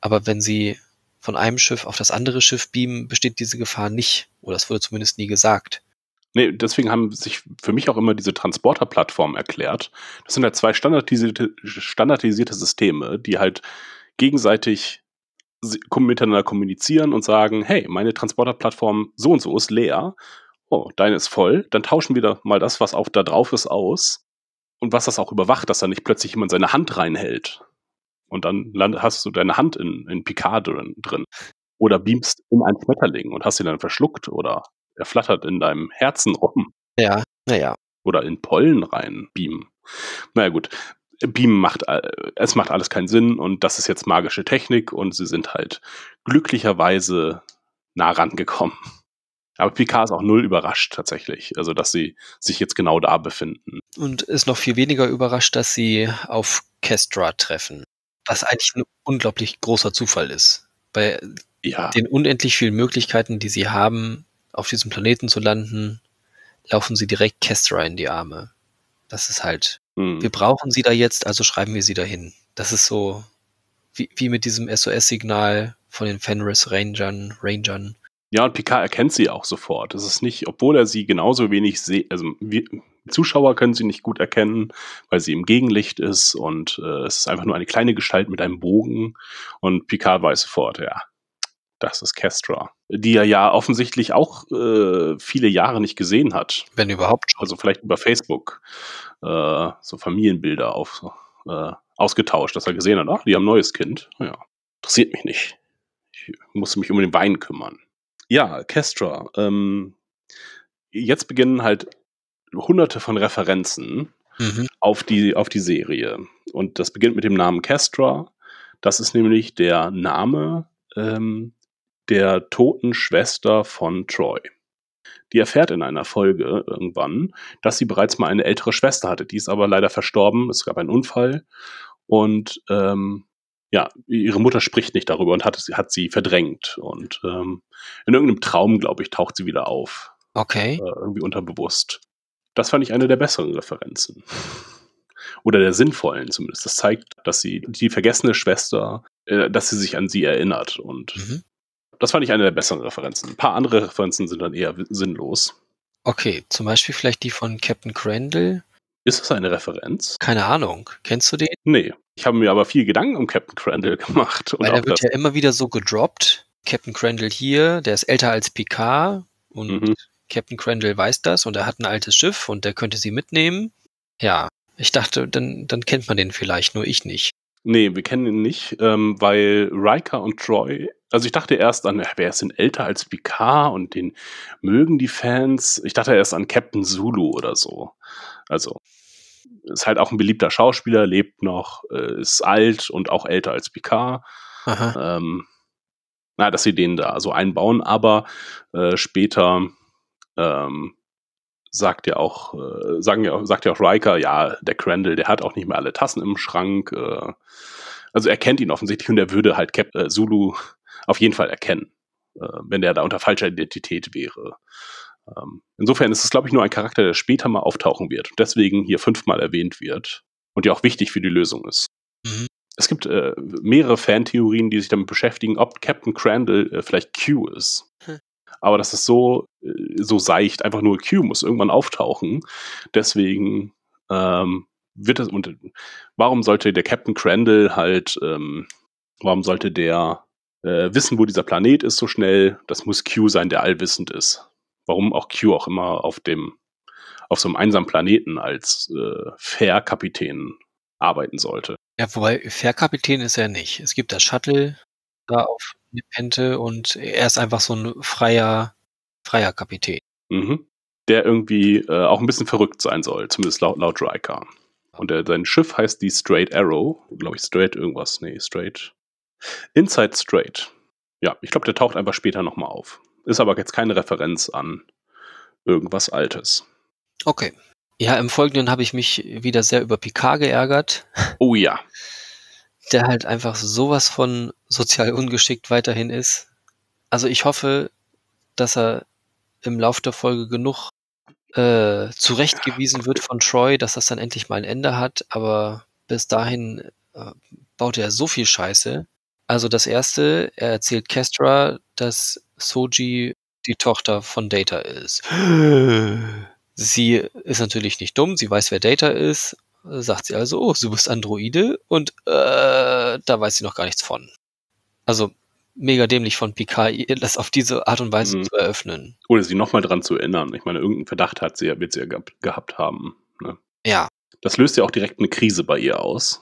Aber wenn sie von einem Schiff auf das andere Schiff beamen, besteht diese Gefahr nicht. Oder es wurde zumindest nie gesagt. Nee, deswegen haben sich für mich auch immer diese Transporter-Plattformen erklärt. Das sind ja zwei standardisierte, standardisierte Systeme, die halt gegenseitig miteinander kommunizieren und sagen, hey, meine Transporter-Plattform so und so ist leer. Oh, deine ist voll. Dann tauschen wir da mal das, was auch da drauf ist, aus. Und was das auch überwacht, dass da nicht plötzlich jemand seine Hand reinhält. Und dann hast du deine Hand in, in Picard drin, drin. Oder beamst in einen Schmetterling und hast ihn dann verschluckt oder er flattert in deinem Herzen rum Ja, naja. oder in Pollen rein beamen. Naja gut, Beamen macht, es macht alles keinen Sinn und das ist jetzt magische Technik und sie sind halt glücklicherweise nah rangekommen. Aber Picard ist auch null überrascht tatsächlich, also dass sie sich jetzt genau da befinden. Und ist noch viel weniger überrascht, dass sie auf Kestra treffen. Was eigentlich ein unglaublich großer Zufall ist. Bei Ja, den unendlich vielen Möglichkeiten, die sie haben, auf diesem Planeten zu landen, laufen sie direkt Kestra in die Arme. Das ist halt, hm. wir brauchen sie da jetzt, also schreiben wir sie dahin. Das ist so wie, wie mit diesem SOS-Signal von den Fenris Rangern, Rangern. Ja, und Picard erkennt sie auch sofort. Es ist nicht, obwohl er sie genauso wenig sieht, also wir Zuschauer können sie nicht gut erkennen, weil sie im Gegenlicht ist und äh, es ist einfach nur eine kleine Gestalt mit einem Bogen und Picard weiß sofort, ja, das ist Kestra, die er ja offensichtlich auch äh, viele Jahre nicht gesehen hat. Wenn überhaupt schon. Also vielleicht über Facebook äh, so Familienbilder auf, äh, ausgetauscht, dass er gesehen hat, ach, die haben ein neues Kind. Ja, interessiert mich nicht. Ich muss mich um den Wein kümmern. Ja, Kestra. Ähm, jetzt beginnen halt hunderte von Referenzen Mhm. auf die, auf die Serie. Und das beginnt mit dem Namen Kestra. Das ist nämlich der Name ähm, der toten Schwester von Troy. Die erfährt in einer Folge irgendwann, dass sie bereits mal eine ältere Schwester hatte. Die ist aber leider verstorben. Es gab einen Unfall. Und ähm, ja, ihre Mutter spricht nicht darüber und hat, hat sie verdrängt. Und ähm, in irgendeinem Traum, glaube ich, taucht sie wieder auf Okay. äh, irgendwie unterbewusst. Das fand ich eine der besseren Referenzen. Oder der sinnvollen zumindest. Das zeigt, dass sie die vergessene Schwester, äh, dass sie sich an sie erinnert. Und Mhm. Das fand ich eine der besseren Referenzen. Ein paar andere Referenzen sind dann eher sinnlos. Okay, zum Beispiel vielleicht die von Captain Crandall. Ist das eine Referenz? Keine Ahnung. Kennst du den? Nee. Ich habe mir aber viel Gedanken um Captain Crandall gemacht. Weil auch er wird ja immer wieder so gedroppt. Captain Crandall hier, der ist älter als Picard und Mhm. Captain Crandall weiß das und er hat ein altes Schiff und der könnte sie mitnehmen. Ja, ich dachte, dann, dann kennt man den vielleicht, nur ich nicht. Nee, wir kennen ihn nicht, ähm, weil Riker und Troy, also ich dachte erst an, wer ist denn älter als Picard und den mögen die Fans. Ich dachte erst an Captain Zulu oder so. Also ist halt auch ein beliebter Schauspieler, lebt noch, äh, ist alt und auch älter als Picard. Aha. Ähm, na, dass sie den da so einbauen, aber äh, später ähm, sagt ja auch, äh, sagen ja, sagt ja auch Riker, ja, der Crandall, der hat auch nicht mehr alle Tassen im Schrank. Äh, also er kennt ihn offensichtlich und er würde halt Cap äh, Zulu auf jeden Fall erkennen, äh, wenn der da unter falscher Identität wäre. Ähm, insofern ist es, glaube ich, nur ein Charakter, der später mal auftauchen wird und deswegen hier fünfmal erwähnt wird und ja auch wichtig für die Lösung ist. Mhm. Es gibt äh, mehrere Fantheorien, die sich damit beschäftigen, ob Captain Crandall äh, vielleicht Q ist. Aber das ist so, äh, so seicht, einfach nur Q muss irgendwann auftauchen. Deswegen ähm, wird es, und warum sollte der Captain Crandall halt, ähm, warum sollte der äh, wissen, wo dieser Planet ist so schnell? Das muss Q sein, der allwissend ist. Warum auch Q auch immer auf dem, auf so einem einsamen Planeten als äh, Fair-Kapitän arbeiten sollte. Ja, wobei Fährkapitän ist er nicht. Es gibt das Shuttle da auf Nepente und er ist einfach so ein freier, freier Kapitän. Mhm. Der irgendwie äh, auch ein bisschen verrückt sein soll, zumindest laut, laut Riker. Und der, sein Schiff heißt die Straight Arrow, glaube ich, Straight irgendwas, nee, Straight. Inside Straight. Ja, ich glaube, der taucht einfach später nochmal auf. Ist aber jetzt keine Referenz an irgendwas Altes. Okay. Ja, im Folgenden habe ich mich wieder sehr über Picard geärgert, Oh ja. Der halt einfach sowas von sozial ungeschickt weiterhin ist. Also ich hoffe, dass er im Lauf der Folge genug äh, zurechtgewiesen wird von Troy, dass das dann endlich mal ein Ende hat, aber bis dahin äh, baut er so viel Scheiße. Also das erste, er erzählt Kestra, dass Soji die Tochter von Data ist. Sie ist natürlich nicht dumm, sie weiß, wer Data ist, sagt sie also, oh, du bist Androide und äh, da weiß sie noch gar nichts von. Also mega dämlich von Picard, das auf diese Art und Weise Mhm. zu eröffnen. Oder sie nochmal dran zu erinnern. Ich meine, irgendeinen Verdacht hat sie wird sie ja gehabt, gehabt haben. Ne? Ja, Das löst ja auch direkt eine Krise bei ihr aus.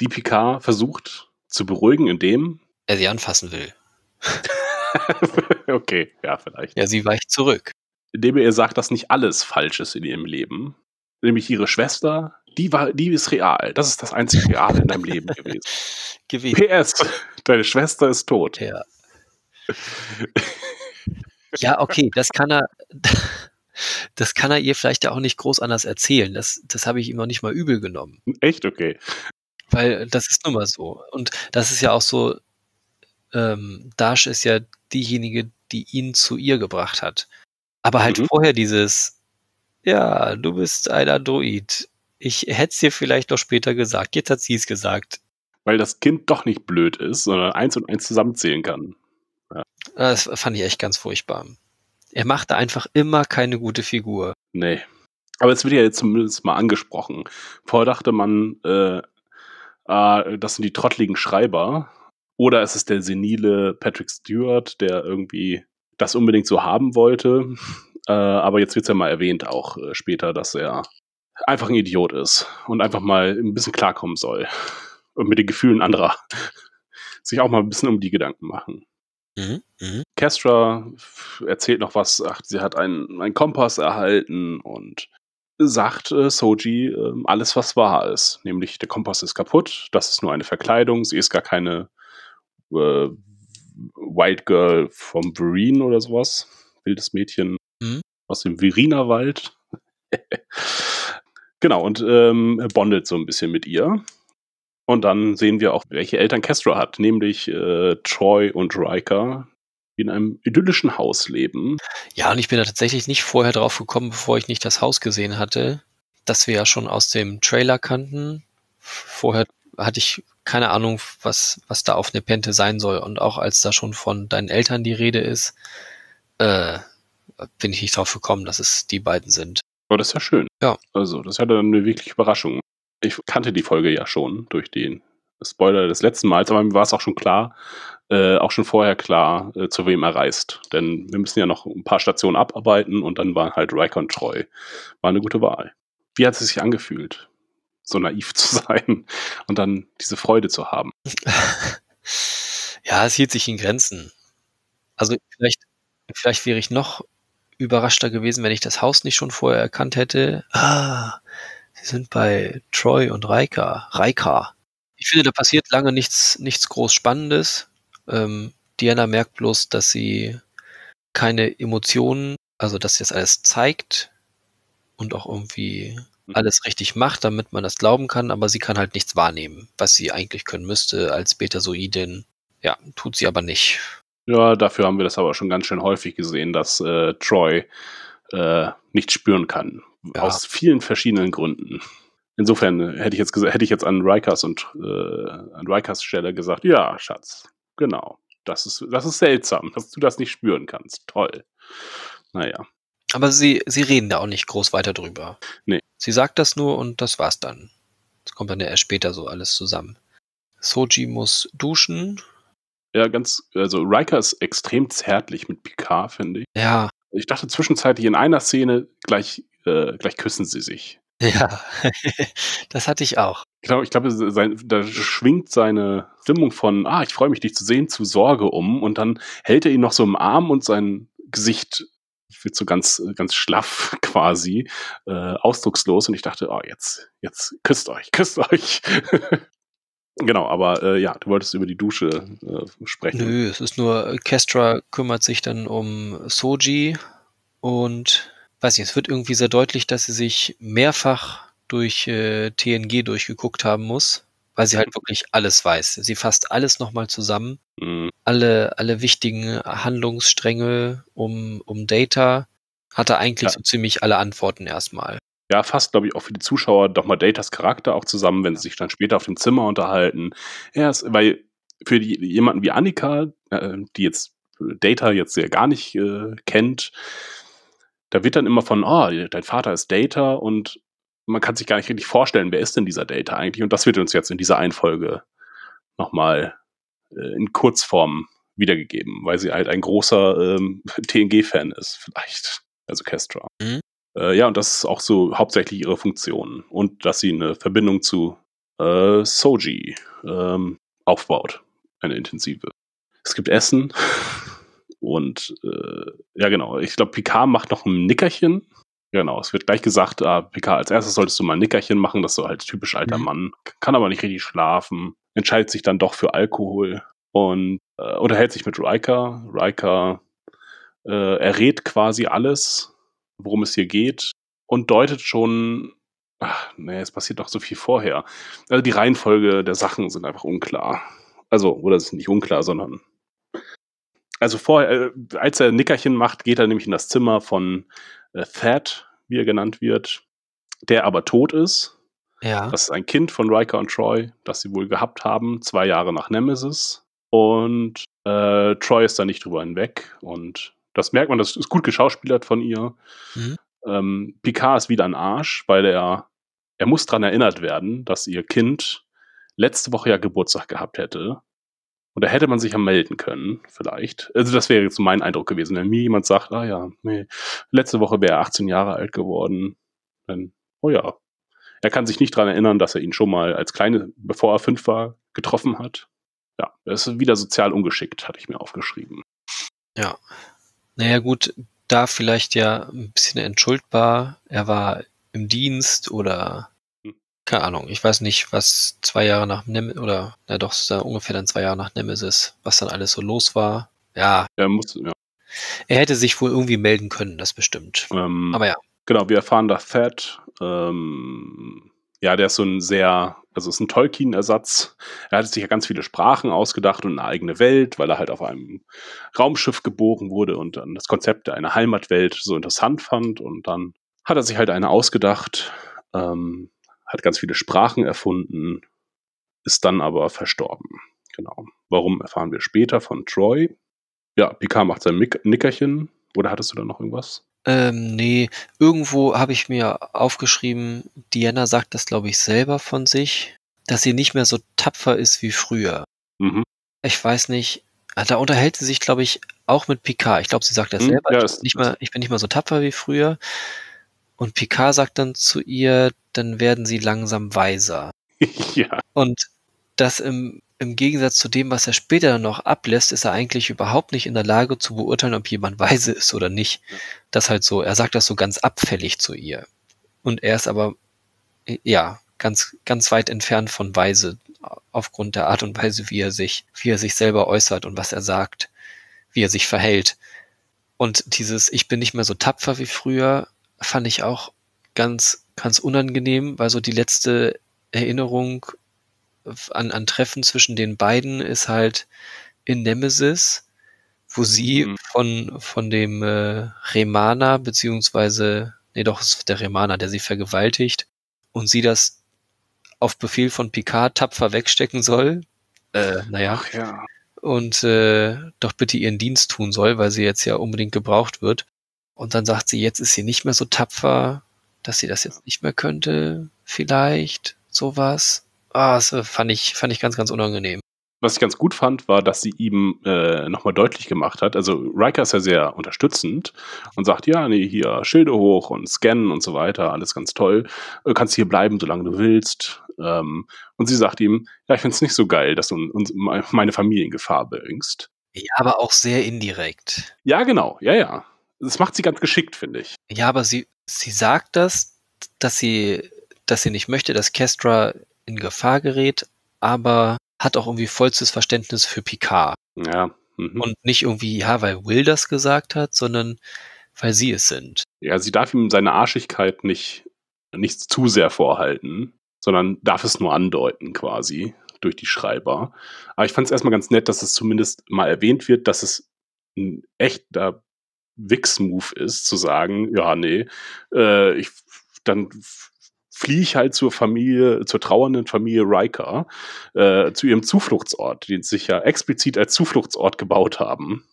Die Picard versucht zu beruhigen, indem. er sie anfassen will. okay, ja, vielleicht. Ja, sie weicht zurück. Indem er ihr sagt, dass nicht alles falsch ist in ihrem Leben. Nämlich ihre Schwester, die war, die ist real. Das ist das einzige Reale in deinem Leben gewesen. Gewesen. PS, deine Schwester ist tot. Ja. ja, okay, das kann er, das kann er ihr vielleicht ja auch nicht groß anders erzählen. Das, das habe ich ihm noch nicht mal übel genommen. Echt okay. Weil das ist nun mal so. Und das ist ja auch so, ähm, Dash ist ja diejenige, die ihn zu ihr gebracht hat. Aber halt Mhm. vorher dieses, ja, du bist ein Android. Ich hätte es dir vielleicht noch später gesagt. Jetzt hat sie es gesagt. Weil das Kind doch nicht blöd ist, sondern eins und eins zusammenzählen kann. Das fand ich echt ganz furchtbar. Er machte einfach immer keine gute Figur. Nee. Aber es wird ja jetzt zumindest mal angesprochen. Vorher dachte man, äh, äh, das sind die trottligen Schreiber. Oder es ist der senile Patrick Stewart, der irgendwie das unbedingt so haben wollte. Äh, aber jetzt wird es ja mal erwähnt, auch äh, später, dass er einfach ein Idiot ist und einfach mal ein bisschen klarkommen soll. Und mit den Gefühlen anderer sich auch mal ein bisschen um die Gedanken machen. Mhm. Mhm. Kestra erzählt noch was, ach, sie hat einen, einen Kompass erhalten und sagt äh, Soji äh, alles, was wahr ist. Nämlich, der Kompass ist kaputt, das ist nur eine Verkleidung, sie ist gar keine äh, Wild Girl vom Vereen oder sowas. Wildes Mädchen Mhm. aus dem Veriner-Wald. genau, und ähm, bondet so ein bisschen mit ihr. Und dann sehen wir auch, welche Eltern Kestra hat, nämlich äh, Troy und Riker, die in einem idyllischen Haus leben. Ja, und ich bin da tatsächlich nicht vorher drauf gekommen, bevor ich nicht das Haus gesehen hatte, das wir ja schon aus dem Trailer kannten. Vorher hatte ich keine Ahnung, was, was da auf Nepente sein soll. Und auch als da schon von deinen Eltern die Rede ist, äh, bin ich nicht drauf gekommen, dass es die beiden sind. Aber das ist ja schön. Ja. Also, das ist ja dann eine wirkliche Überraschung. Ich kannte die Folge ja schon durch den Spoiler des letzten Mals, aber mir war es auch schon klar, äh, auch schon vorher klar, äh, zu wem er reist. Denn wir müssen ja noch ein paar Stationen abarbeiten und dann waren halt Riker und Troy. War eine gute Wahl. Wie hat es sich angefühlt? so naiv zu sein und dann diese Freude zu haben. ja, es hielt sich in Grenzen. Also vielleicht, vielleicht wäre ich noch überraschter gewesen, wenn ich das Haus nicht schon vorher erkannt hätte. Ah, sie sind bei Troy und Raika. Raika. Ich finde, da passiert lange nichts, nichts groß Spannendes. Ähm, Diana merkt bloß, dass sie keine Emotionen, also dass sie das alles zeigt und auch irgendwie mhm. alles richtig macht, damit man das glauben kann, aber sie kann halt nichts wahrnehmen, was sie eigentlich können müsste als Betasoidin. Ja, tut sie aber nicht. Ja, dafür haben wir das aber schon ganz schön häufig gesehen, dass äh, Troy äh, nicht spüren kann. Ja. Aus vielen verschiedenen Gründen. Insofern hätte ich jetzt hätte ich jetzt an Rikers und äh, an Rikers Stelle gesagt, ja, Schatz, genau. Das ist, das ist seltsam, dass du das nicht spüren kannst. Toll. Naja. Aber sie, sie reden da auch nicht groß weiter drüber. Nee. Sie sagt das nur und das war's dann. Das kommt dann ja erst später so alles zusammen. Soji muss duschen, ja, ganz, also Riker ist extrem zärtlich mit Picard, finde ich. Ja. Ich dachte zwischenzeitlich in einer Szene gleich, äh, gleich küssen sie sich. Ja, das hatte ich auch. Genau, ich glaube, sein, da schwingt seine Stimmung von, ah, ich freue mich, dich zu sehen, zu Sorge um und dann hält er ihn noch so im Arm und sein Gesicht wird so ganz, ganz schlaff quasi, äh, ausdruckslos und ich dachte, oh, jetzt, jetzt küsst euch, küsst euch. Genau, aber äh, ja, du wolltest über die Dusche äh, sprechen. Nö, es ist nur, Kestra kümmert sich dann um Soji und weiß nicht, es wird irgendwie sehr deutlich, dass sie sich mehrfach durch äh, TNG durchgeguckt haben muss, weil sie halt wirklich alles weiß. Sie fasst alles nochmal zusammen. Mhm. Alle, alle wichtigen Handlungsstränge um, um Data hatte eigentlich ja. so ziemlich alle Antworten erstmal ja, fasst, glaube ich, auch für die Zuschauer doch mal Datas Charakter auch zusammen, wenn sie sich dann später auf dem Zimmer unterhalten. Er ist, weil für die, jemanden wie Annika, äh, die jetzt Data jetzt ja gar nicht äh, kennt, da wird dann immer von, oh, dein Vater ist Data und man kann sich gar nicht richtig vorstellen, wer ist denn dieser Data eigentlich? Und das wird uns jetzt in dieser Einfolge nochmal äh, in Kurzform wiedergegeben, weil sie halt ein großer ähm, TNG-Fan ist, vielleicht. Also Kestra. Mhm. Äh, ja, und das ist auch so hauptsächlich ihre Funktion. Und dass sie eine Verbindung zu äh, Soji ähm, aufbaut. Eine intensive. Es gibt Essen. Und äh, ja, genau. Ich glaube, Picard macht noch ein Nickerchen. Genau, es wird gleich gesagt, ah, Picard, als erstes solltest du mal ein Nickerchen machen, das ist so halt typisch alter mhm. Mann. Kann aber nicht richtig schlafen. Entscheidet sich dann doch für Alkohol und äh, unterhält sich mit Riker. Riker äh, errät quasi alles worum es hier geht und deutet schon, ach, nee, es passiert doch so viel vorher. Also die Reihenfolge der Sachen sind einfach unklar. Also, oder es ist nicht unklar, sondern also vorher, äh, als er Nickerchen macht, geht er nämlich in das Zimmer von äh, Thad, wie er genannt wird, der aber tot ist. Ja. Das ist ein Kind von Riker und Troy, das sie wohl gehabt haben, zwei Jahre nach Nemesis. Und äh, Troy ist da nicht drüber hinweg und das merkt man, das ist gut geschauspielert von ihr. Mhm. Ähm, Picard ist wieder ein Arsch, weil er, er muss daran erinnert werden, dass ihr Kind letzte Woche ja Geburtstag gehabt hätte. Und da hätte man sich ja melden können, vielleicht. Also das wäre jetzt mein Eindruck gewesen. Wenn mir jemand sagt, ah ja, nee, letzte Woche wäre er 18 Jahre alt geworden, dann, oh ja. Er kann sich nicht daran erinnern, dass er ihn schon mal als Kleine, bevor er fünf war, getroffen hat. Ja, das ist wieder sozial ungeschickt, hatte ich mir aufgeschrieben. Ja, naja gut, da vielleicht ja ein bisschen entschuldbar. Er war im Dienst oder hm. keine Ahnung, ich weiß nicht, was zwei Jahre nach Nemesis, oder na doch, ist ungefähr dann zwei Jahre nach Nemesis, was dann alles so los war. Ja. Er muss, ja. Er hätte sich wohl irgendwie melden können, das bestimmt. Ähm, Aber ja. Genau, wir erfahren, dass Thad, ähm, ja, der ist so ein sehr also ist ein Tolkien-Ersatz. Er hat sich ja ganz viele Sprachen ausgedacht und eine eigene Welt, weil er halt auf einem Raumschiff geboren wurde und dann das Konzept einer Heimatwelt so interessant fand. Und dann hat er sich halt eine ausgedacht, ähm, hat ganz viele Sprachen erfunden, ist dann aber verstorben. Genau. Warum erfahren wir später von Troy? Ja, Picard macht sein Nickerchen. Oder hattest du da noch irgendwas? Ähm, nee, irgendwo habe ich mir aufgeschrieben, Diana sagt das, glaube ich, selber von sich, dass sie nicht mehr so tapfer ist wie früher. Mhm. Ich weiß nicht, ah, da unterhält sie sich, glaube ich, auch mit Picard. Ich glaube, sie sagt das mhm, selber. Ja, ich, bin nicht mehr, ich bin nicht mehr so tapfer wie früher. Und Picard sagt dann zu ihr, dann werden sie langsam weiser. ja. Und das im, im Gegensatz zu dem, was er später noch ablässt, ist er eigentlich überhaupt nicht in der Lage zu beurteilen, ob jemand weise ist oder nicht. Das halt so, er sagt das so ganz abfällig zu ihr. Und er ist aber, ja, ganz, ganz weit entfernt von weise, aufgrund der Art und Weise, wie er sich, wie er sich selber äußert und was er sagt, wie er sich verhält. Und dieses Ich bin nicht mehr so tapfer wie früher, fand ich auch ganz, ganz unangenehm, weil so die letzte Erinnerung an, an Treffen zwischen den beiden ist halt in Nemesis, wo sie mhm. von, von dem äh, Remana, beziehungsweise, nee, doch, es ist der Remana, der sie vergewaltigt, und sie das auf Befehl von Picard tapfer wegstecken soll. Äh, naja. Ach, ja. Und äh, doch bitte ihren Dienst tun soll, weil sie jetzt ja unbedingt gebraucht wird. Und dann sagt sie, jetzt ist sie nicht mehr so tapfer, dass sie das jetzt nicht mehr könnte, vielleicht, sowas. Ah, das fand ich, fand ich ganz, ganz unangenehm. Was ich ganz gut fand, war, dass sie ihm äh, nochmal deutlich gemacht hat. Also Riker ist ja sehr unterstützend und sagt, ja, nee, hier Schilde hoch und scannen und so weiter, alles ganz toll. Du kannst hier bleiben, solange du willst. Ähm, und sie sagt ihm, ja, ich finde es nicht so geil, dass du uns meine Familie in Gefahr bringst. Ja, aber auch sehr indirekt. Ja, genau, ja, ja. Das macht sie ganz geschickt, finde ich. Ja, aber sie, sie sagt das, dass sie, dass sie nicht möchte, dass Kestra in Gefahr gerät, aber hat auch irgendwie vollstes Verständnis für Picard. Ja. Mhm. Und nicht irgendwie, ja, weil Will das gesagt hat, sondern weil sie es sind. Ja, sie darf ihm seine Arschigkeit nicht, nicht zu sehr vorhalten, sondern darf es nur andeuten quasi durch die Schreiber. Aber ich fand es erstmal ganz nett, dass es zumindest mal erwähnt wird, dass es ein echter Wix-Move ist, zu sagen, ja, nee, äh, ich, dann fliehe ich halt zur Familie, zur trauernden Familie Riker, äh, zu ihrem Zufluchtsort, den sie sich ja explizit als Zufluchtsort gebaut haben.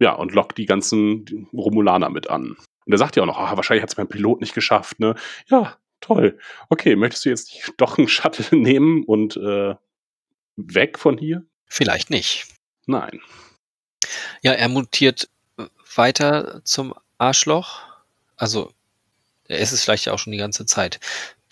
Ja, und lockt die ganzen Romulaner mit an. Und er sagt ja auch noch, ah, wahrscheinlich hat es mein Pilot nicht geschafft, ne? Ja, toll. Okay, möchtest du jetzt nicht doch einen Shuttle nehmen und äh, weg von hier? Vielleicht nicht. Nein. Ja, er mutiert weiter zum Arschloch. Also, er ist es vielleicht auch schon die ganze Zeit.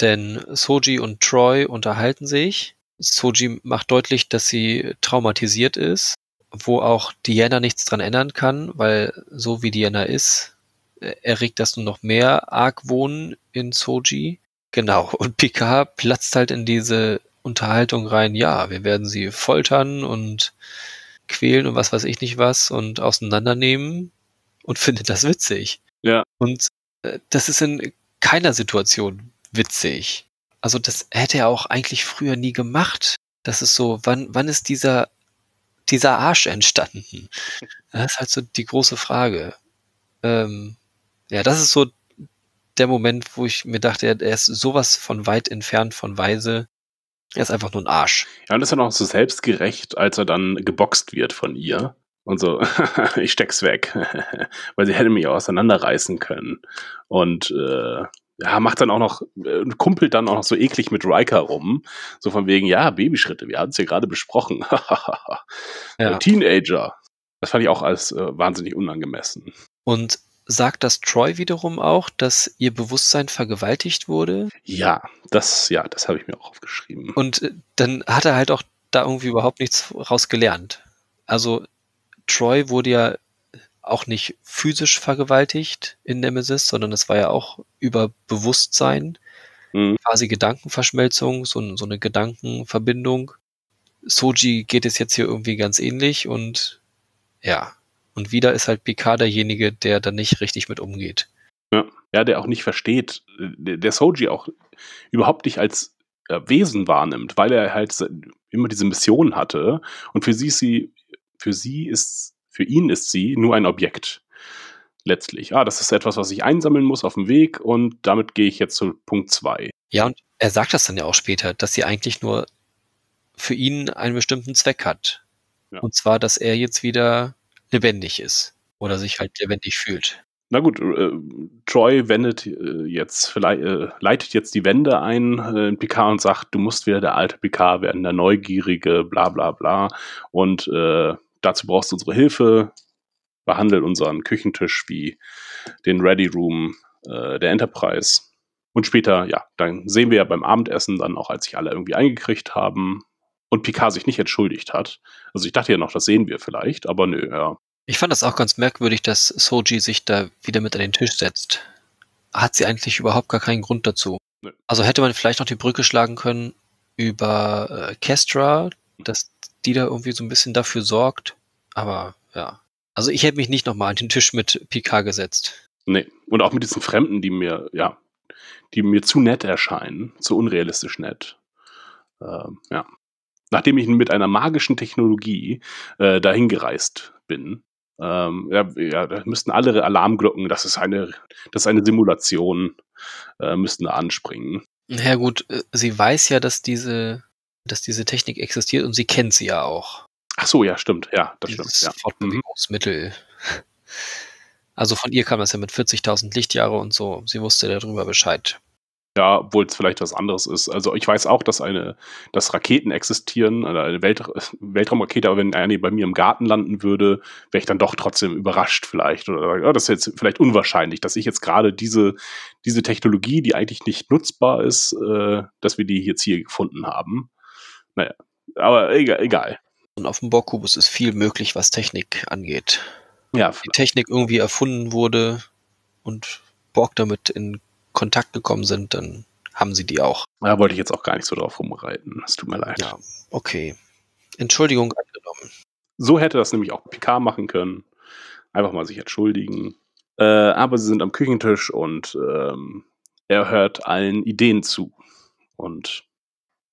Denn Soji und Troy unterhalten sich. Soji macht deutlich, dass sie traumatisiert ist, wo auch Diana nichts dran ändern kann, weil so wie Diana ist, erregt das nur noch mehr Argwohn in Soji. Genau. Und Picard platzt halt in diese Unterhaltung rein, ja, wir werden sie foltern und quälen und was weiß ich nicht was und auseinandernehmen und findet das witzig. Ja. Und äh, das ist in keiner Situation witzig. Also das hätte er auch eigentlich früher nie gemacht. Das ist so, wann, wann ist dieser, dieser Arsch entstanden? Das ist halt so die große Frage. Ähm, ja, das ist so der Moment, wo ich mir dachte, er ist sowas von weit entfernt von Weise. Er ist einfach nur ein Arsch. Ja, und ist dann auch so selbstgerecht, als er dann geboxt wird von ihr. Und so, ich steck's weg. Weil sie hätte mich auseinanderreißen können. Und äh, ja, macht dann auch noch, äh, kumpelt dann auch noch so eklig mit Riker rum. So von wegen, ja, Babyschritte, wir hatten es ja gerade besprochen. ja. Teenager. Das fand ich auch als äh, wahnsinnig unangemessen. Und sagt das Troy wiederum auch, dass ihr Bewusstsein vergewaltigt wurde? Ja, das, ja, das habe ich mir auch aufgeschrieben. Und äh, dann hat er halt auch da irgendwie überhaupt nichts rausgelernt. Also Troy wurde ja auch nicht physisch vergewaltigt in Nemesis, sondern es war ja auch über Bewusstsein, mhm. quasi Gedankenverschmelzung, so, so eine Gedankenverbindung. Soji geht es jetzt hier irgendwie ganz ähnlich und ja, und wieder ist halt Picard derjenige, der da nicht richtig mit umgeht. Ja, ja der auch nicht versteht, der, der Soji auch überhaupt nicht als äh, Wesen wahrnimmt, weil er halt immer diese Mission hatte und für sie ist sie, für sie ist für ihn ist sie nur ein Objekt. Letztlich. Ah, das ist etwas, was ich einsammeln muss auf dem Weg und damit gehe ich jetzt zu Punkt 2. Ja, und er sagt das dann ja auch später, dass sie eigentlich nur für ihn einen bestimmten Zweck hat. Ja. Und zwar, dass er jetzt wieder lebendig ist oder sich halt lebendig fühlt. Na gut, äh, Troy wendet äh, jetzt vielleicht äh, leitet jetzt die Wende ein äh, in Picard und sagt, du musst wieder der alte Picard werden, der neugierige, bla bla bla. Und äh, dazu brauchst du unsere Hilfe. Behandle unseren Küchentisch wie den Ready Room äh, der Enterprise. Und später, ja, dann sehen wir ja beim Abendessen dann auch, als sich alle irgendwie eingekriegt haben und Picard sich nicht entschuldigt hat. Also ich dachte ja noch, das sehen wir vielleicht, aber nö, ja. Ich fand das auch ganz merkwürdig, dass Soji sich da wieder mit an den Tisch setzt. Hat sie eigentlich überhaupt gar keinen Grund dazu. Nö. Also hätte man vielleicht noch die Brücke schlagen können über äh, Kestra, dass die da irgendwie so ein bisschen dafür sorgt. Aber ja. Also ich hätte mich nicht nochmal an den Tisch mit Picard gesetzt. Nee. Und auch mit diesen Fremden, die mir, ja, die mir zu nett erscheinen, zu unrealistisch nett. Ähm, ja. Nachdem ich mit einer magischen Technologie äh, dahin gereist bin, ähm, ja, ja, da müssten alle Alarmglocken, das ist eine, das ist eine Simulation, äh, müssten da anspringen. Ja gut, äh, sie weiß ja, dass diese, dass diese Technik existiert und sie kennt sie ja auch. Ach so, ja, stimmt, ja, das dieses stimmt. Ja. Mhm. Fortbewegungsmittel. Also von ihr kam das ja mit 40.000 Lichtjahre und so. Sie wusste darüber Bescheid. Ja, obwohl es vielleicht was anderes ist. Also ich weiß auch, dass eine, dass Raketen existieren, oder eine Welt, Weltraumrakete, aber wenn eine bei mir im Garten landen würde, wäre ich dann doch trotzdem überrascht vielleicht. Oder ja, das ist jetzt vielleicht unwahrscheinlich, dass ich jetzt gerade diese, diese Technologie, die eigentlich nicht nutzbar ist, äh, dass wir die jetzt hier gefunden haben. Naja, aber egal. egal. Und auf dem Borgkubus ist viel möglich, was Technik angeht. Ja, Die Technik irgendwie erfunden wurde und Borg damit in Kontakt gekommen sind, dann haben sie die auch. da wollte ich jetzt auch gar nicht so drauf rumreiten. Es tut mir leid. Ja, okay. Entschuldigung angenommen. So hätte das nämlich auch Picard machen können. Einfach mal sich entschuldigen. Äh, aber sie sind am Küchentisch und ähm, er hört allen Ideen zu. Und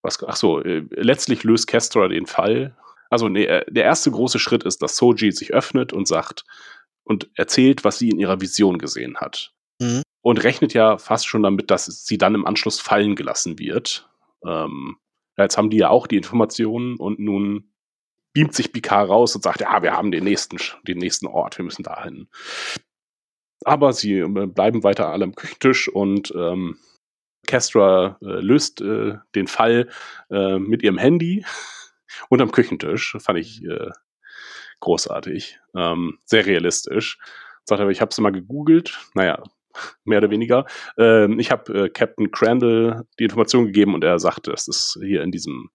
was, ach so, äh, letztlich löst Kestra den Fall. Also nee, äh, der erste große Schritt ist, dass Soji sich öffnet und sagt und erzählt, was sie in ihrer Vision gesehen hat. Mhm. Und rechnet ja fast schon damit, dass sie dann im Anschluss fallen gelassen wird. Ähm, jetzt haben die ja auch die Informationen und nun beamt sich Picard raus und sagt, ja, wir haben den nächsten, den nächsten Ort, wir müssen dahin. Aber sie äh, bleiben weiter alle am Küchentisch und ähm, Kestra äh, löst äh, den Fall äh, mit ihrem Handy unterm Küchentisch. Fand ich äh, großartig. Ähm, sehr realistisch. Sagt aber, ich habe es mal gegoogelt. Naja, mehr oder weniger. Ähm, ich habe äh, Captain Crandall die Information gegeben und er sagte, es ist hier in diesem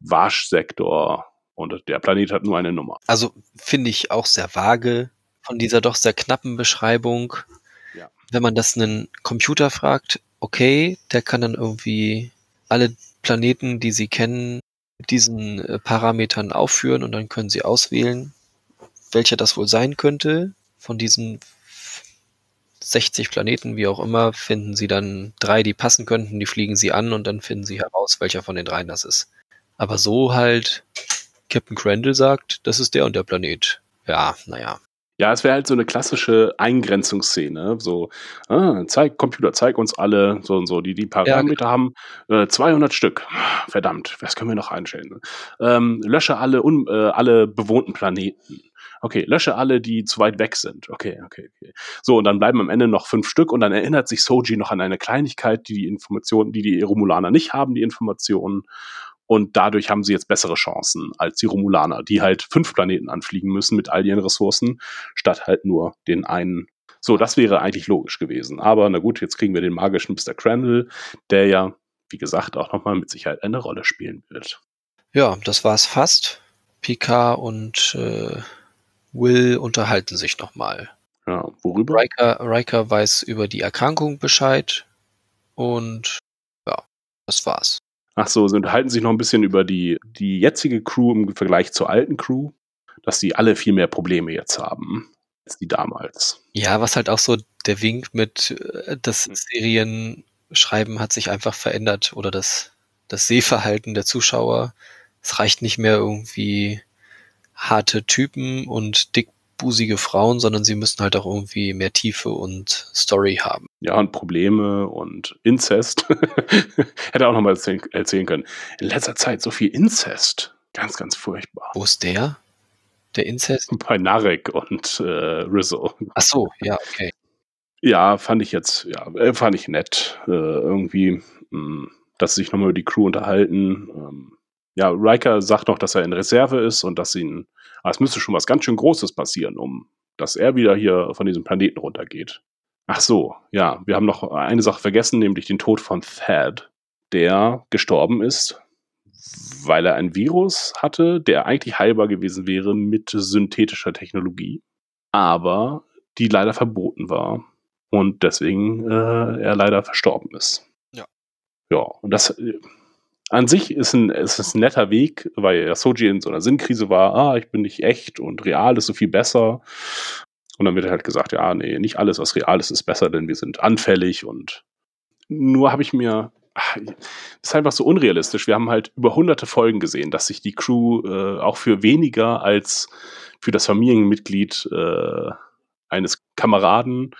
Waschsektor und der Planet hat nur eine Nummer. Also finde ich auch sehr vage von dieser doch sehr knappen Beschreibung. Ja. Wenn man das einen Computer fragt, okay, der kann dann irgendwie alle Planeten, die sie kennen, mit diesen äh, Parametern aufführen und dann können sie auswählen, welcher das wohl sein könnte. Von diesen 60 Planeten, wie auch immer, finden sie dann drei, die passen könnten, die fliegen sie an und dann finden sie heraus, welcher von den dreien das ist. Aber so halt, Captain Crandall sagt, das ist der und der Planet. Ja, naja. Ja, es wäre halt so eine klassische Eingrenzungsszene. So, ah, zeig, Computer, zeig uns alle, so und so, die die Parameter haben. Äh, 200 Stück. Verdammt, was können wir noch einstellen? Ähm, lösche alle, un, äh, alle bewohnten Planeten. Okay, lösche alle, die zu weit weg sind. Okay, okay, okay. So, und dann bleiben am Ende noch fünf Stück und dann erinnert sich Soji noch an eine Kleinigkeit, die die Informationen, die die Romulaner nicht haben, die Informationen. Und dadurch haben sie jetzt bessere Chancen als die Romulaner, die halt fünf Planeten anfliegen müssen mit all ihren Ressourcen, statt halt nur den einen. So, das wäre eigentlich logisch gewesen. Aber na gut, jetzt kriegen wir den magischen Mr. Crandall, der ja, wie gesagt, auch nochmal mit Sicherheit eine Rolle spielen wird. Ja, das war's fast. Picard und äh, Will unterhalten sich nochmal. Ja, worüber? Riker, Riker weiß über die Erkrankung Bescheid und ja, das war's. Ach so, sie unterhalten sich noch ein bisschen über die, die jetzige Crew im Vergleich zur alten Crew, dass die alle viel mehr Probleme jetzt haben als die damals. Ja, was halt auch so der Wink mit äh, das Serienschreiben hat sich einfach verändert oder das, das Sehverhalten der Zuschauer. Es reicht nicht mehr irgendwie harte Typen und dickbusige Frauen, sondern sie müssen halt auch irgendwie mehr Tiefe und Story haben. Ja, und Probleme und Inzest. Hätte auch noch mal erzählen, erzählen können. In letzter Zeit so viel Inzest. Ganz, ganz furchtbar. Wo ist der? Der Inzest? Bei Narek und äh, Rizzo. Ach so, ja, okay. Ja, fand ich jetzt, ja, äh, fand ich nett. Äh, irgendwie, mh, dass sie sich nochmal über die Crew unterhalten. Ähm, ja, Riker sagt noch, dass er in Reserve ist und dass ihn, ah, es müsste schon was ganz schön Großes passieren, um dass er wieder hier von diesem Planeten runtergeht. Ach so, ja, wir haben noch eine Sache vergessen, nämlich den Tod von Thad, der gestorben ist, weil er ein Virus hatte, der eigentlich heilbar gewesen wäre mit synthetischer Technologie, aber die leider verboten war und deswegen äh, er leider verstorben ist. Ja. Ja, und das äh, an sich ist ein, ist ein netter Weg, weil Soji in so einer Sinnkrise war, ah, ich bin nicht echt und real ist so viel besser. Und dann wird halt gesagt, ja, nee, nicht alles, was real ist, ist besser, denn wir sind anfällig und nur habe ich mir, ach, ist einfach so unrealistisch. Wir haben halt über hunderte Folgen gesehen, dass sich die Crew äh, auch für weniger als für das Familienmitglied äh, eines Kameraden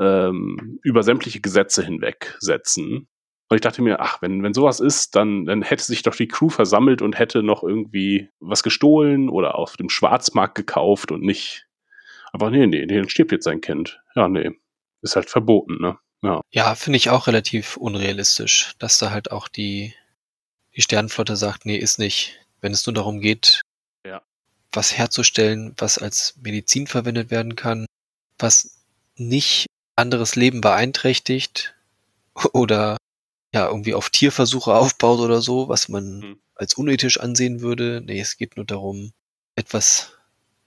ähm, über sämtliche Gesetze hinwegsetzen. Und ich dachte mir, ach, wenn, wenn sowas ist, dann, dann hätte sich doch die Crew versammelt und hätte noch irgendwie was gestohlen oder auf dem Schwarzmarkt gekauft und nicht einfach, nee, nee, nee, dann stirbt jetzt sein Kind. Ja, nee. Ist halt verboten, ne? Ja. Ja, finde ich auch relativ unrealistisch, dass da halt auch die, die Sternenflotte sagt, nee, ist nicht. Wenn es nur darum geht, Ja. was herzustellen, was als Medizin verwendet werden kann, was nicht anderes Leben beeinträchtigt oder ja, irgendwie auf Tierversuche aufbaut oder so, was man Mhm. als unethisch ansehen würde. Nee, es geht nur darum, etwas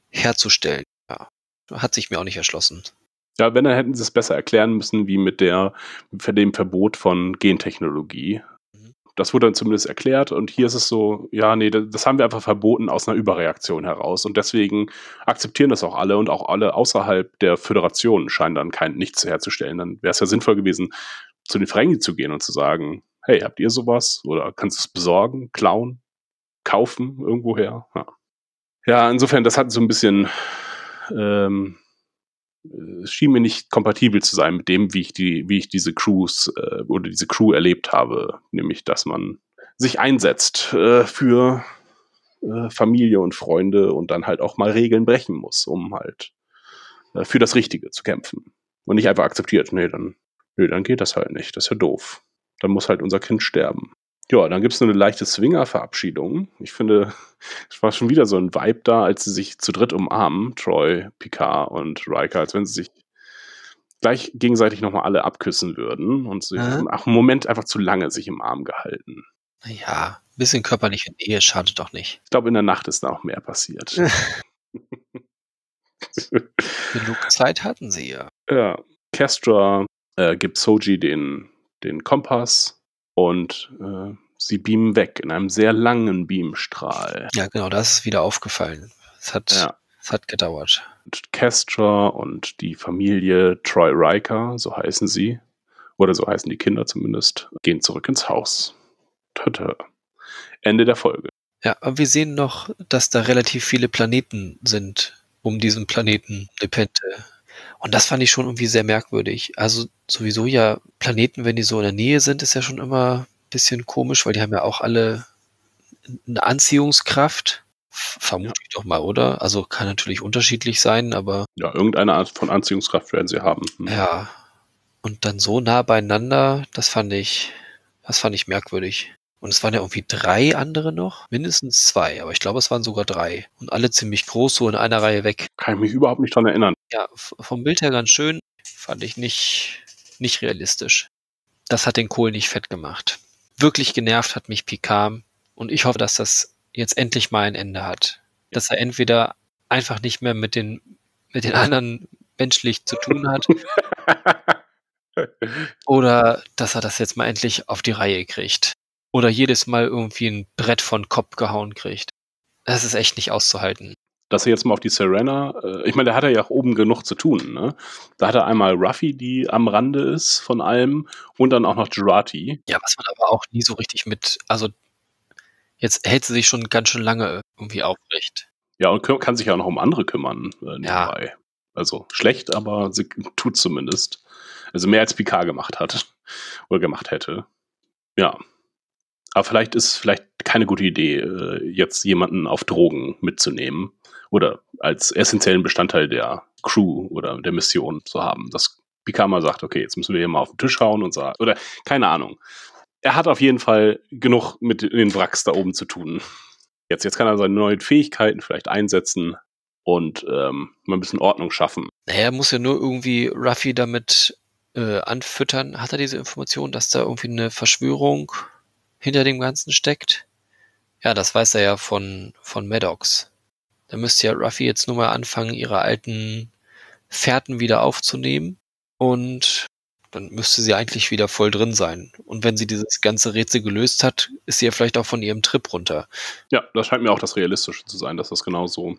herzustellen. Ja. Hat sich mir auch nicht erschlossen. Ja, wenn, dann hätten sie es besser erklären müssen, wie mit der, dem Verbot von Gentechnologie. Mhm. Das wurde dann zumindest erklärt und hier ist es so, ja, nee, das haben wir einfach verboten aus einer Überreaktion heraus und deswegen akzeptieren das auch alle und auch alle außerhalb der Föderation scheinen dann kein nichts herzustellen. Dann wäre es ja sinnvoll gewesen, zu den Ferengi zu gehen und zu sagen, hey, habt ihr sowas? Oder kannst du es besorgen, klauen, kaufen, irgendwoher? Ja. ja, insofern, das hat so ein bisschen ähm, äh, schien mir nicht kompatibel zu sein mit dem, wie ich die, wie ich diese Crews äh, oder diese Crew erlebt habe, nämlich dass man sich einsetzt äh, für äh, Familie und Freunde und dann halt auch mal Regeln brechen muss, um halt äh, für das Richtige zu kämpfen und nicht einfach akzeptiert, nee, dann, nee, dann geht das halt nicht, das ist ja doof. Dann muss halt unser Kind sterben. Ja, dann gibt's nur eine leichte Swinger-Verabschiedung. Ich finde, es war schon wieder so ein Vibe da, als sie sich zu dritt umarmen, Troy, Picard und Riker, als wenn sie sich gleich gegenseitig nochmal alle abküssen würden. Und sie Mhm. haben auch einen Moment einfach zu lange sich im Arm gehalten. Ja, ein bisschen körperliche Nähe schadet doch nicht. Ich glaube, in der Nacht ist da auch mehr passiert. Genug Zeit hatten sie ja. ja, Kestra äh, gibt Soji den, den Kompass und äh, sie beamen weg in einem sehr langen Beamstrahl. Ja, genau, das ist wieder aufgefallen. Es hat, Ja. es hat gedauert. Und Kestra und die Familie Troy Riker, so heißen sie, oder so heißen die Kinder zumindest, gehen zurück ins Haus. Tata. Ende der Folge. Ja, aber wir sehen noch, dass da relativ viele Planeten sind um diesen Planeten Nepente. Und das fand ich schon irgendwie sehr merkwürdig. Also sowieso ja Planeten, wenn die so in der Nähe sind, ist ja schon immer ein bisschen komisch, weil die haben ja auch alle eine Anziehungskraft. Vermute ich doch mal, oder? Also kann natürlich unterschiedlich sein, aber Ja, irgendeine Art von Anziehungskraft werden sie haben. Hm. ja. Und dann so nah beieinander, das fand ich, das fand ich merkwürdig. Und es waren ja irgendwie drei andere noch, mindestens zwei, aber ich glaube, es waren sogar drei. Und alle ziemlich groß, so in einer Reihe weg. Kann ich mich überhaupt nicht dran erinnern. Ja, vom Bild her ganz schön, fand ich nicht, nicht realistisch. Das hat den Kohl nicht fett gemacht. Wirklich genervt hat mich Picard und ich hoffe, dass das jetzt endlich mal ein Ende hat. Dass er entweder einfach nicht mehr mit den, mit den anderen menschlich zu tun hat oder dass er das jetzt mal endlich auf die Reihe kriegt. Oder jedes Mal irgendwie ein Brett von Kopf gehauen kriegt. Das ist echt nicht auszuhalten. Dass er jetzt mal auf die Serena, äh, ich meine, da hat er ja auch oben genug zu tun, ne? Da hat er einmal Ruffy, die am Rande ist von allem, und dann auch noch Girati. Ja, was man aber auch nie so richtig mit, also jetzt hält sie sich schon ganz schön lange irgendwie aufrecht. Ja, und kann sich ja auch noch um andere kümmern äh, nebenbei. Also schlecht, aber sie tut zumindest. Also mehr als Picard gemacht hat oder gemacht hätte. Ja. Aber vielleicht ist vielleicht keine gute Idee, äh, jetzt jemanden auf Drogen mitzunehmen oder als essentiellen Bestandteil der Crew oder der Mission zu haben. Dass Picard mal sagt, okay, jetzt müssen wir hier mal auf den Tisch hauen und sagen, oder keine Ahnung. Er hat auf jeden Fall genug mit den Wracks da oben zu tun. Jetzt, jetzt kann er seine neuen Fähigkeiten vielleicht einsetzen. und ähm, mal ein bisschen Ordnung schaffen. Naja, er muss ja nur irgendwie Ruffy damit äh, anfüttern. Hat er diese Information, dass da irgendwie eine Verschwörung hinter dem Ganzen steckt? Ja, das weiß er ja von, von Maddox. Da müsste ja Ruffy jetzt nur mal anfangen, ihre alten Fährten wieder aufzunehmen und dann müsste sie eigentlich wieder voll drin sein. Und wenn sie dieses ganze Rätsel gelöst hat, ist sie ja vielleicht auch von ihrem Trip runter. Ja, das scheint mir auch das Realistische zu sein, dass das genau so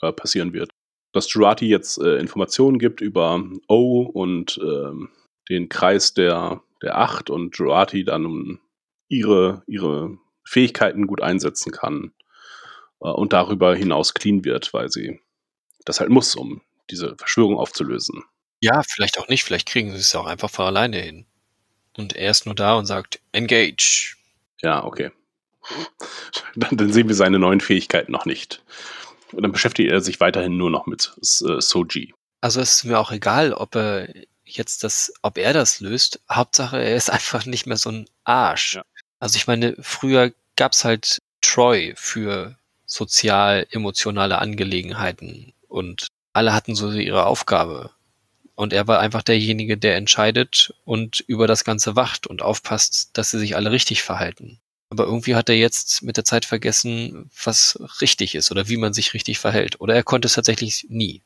äh, passieren wird. Dass Jurati jetzt äh, Informationen gibt über O und ähm, den Kreis der, der Acht und Jurati dann ihre, ihre Fähigkeiten gut einsetzen kann äh, und darüber hinaus clean wird, weil sie das halt muss, um diese Verschwörung aufzulösen. Ja, vielleicht auch nicht. Vielleicht kriegen sie es auch einfach von alleine hin. Und er ist nur da und sagt, engage. Ja, okay. Dann, dann sehen wir seine neuen Fähigkeiten noch nicht. Und dann beschäftigt er sich weiterhin nur noch mit äh, Soji. Also es ist mir auch egal, ob er jetzt das, ob er das löst. Hauptsache, er ist einfach nicht mehr so ein Arsch. Ja. Also ich meine, früher gab's halt Troy für sozial-emotionale Angelegenheiten und alle hatten so ihre Aufgabe. Und er war einfach derjenige, der entscheidet und über das Ganze wacht und aufpasst, dass sie sich alle richtig verhalten. Aber irgendwie hat er jetzt mit der Zeit vergessen, was richtig ist oder wie man sich richtig verhält. Oder er konnte es tatsächlich nie.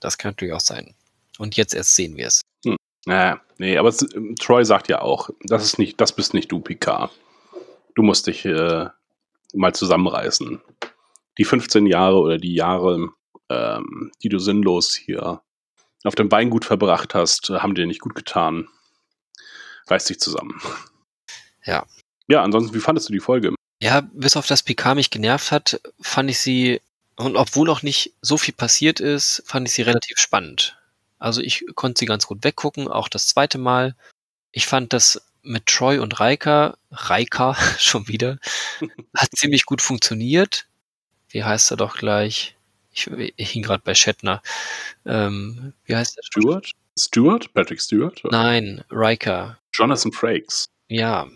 Das kann natürlich auch sein. Und jetzt erst sehen wir es. Hm. Naja, nee, aber ähm, Troy sagt ja auch, das ist nicht, das bist nicht du, Picard. Du musst dich äh, mal zusammenreißen. Die 15 Jahre oder die Jahre, ähm, die du sinnlos hier auf dem Weingut verbracht hast, haben dir nicht gut getan. Reiß dich zusammen. Ja. Ja, ansonsten, wie fandest du die Folge? Ja, bis auf das Picard mich genervt hat, fand ich sie, und obwohl auch nicht so viel passiert ist, fand ich sie relativ spannend. Also ich konnte sie ganz gut weggucken, auch das zweite Mal. Ich fand das mit Troy und Reika, Reika schon wieder, hat ziemlich gut funktioniert. Wie heißt er doch gleich? ich, ich hing gerade bei Shatner. Ähm, wie heißt der? Stewart? Stewart? Patrick Stewart? Nein, Riker. Jonathan Frakes. Ja,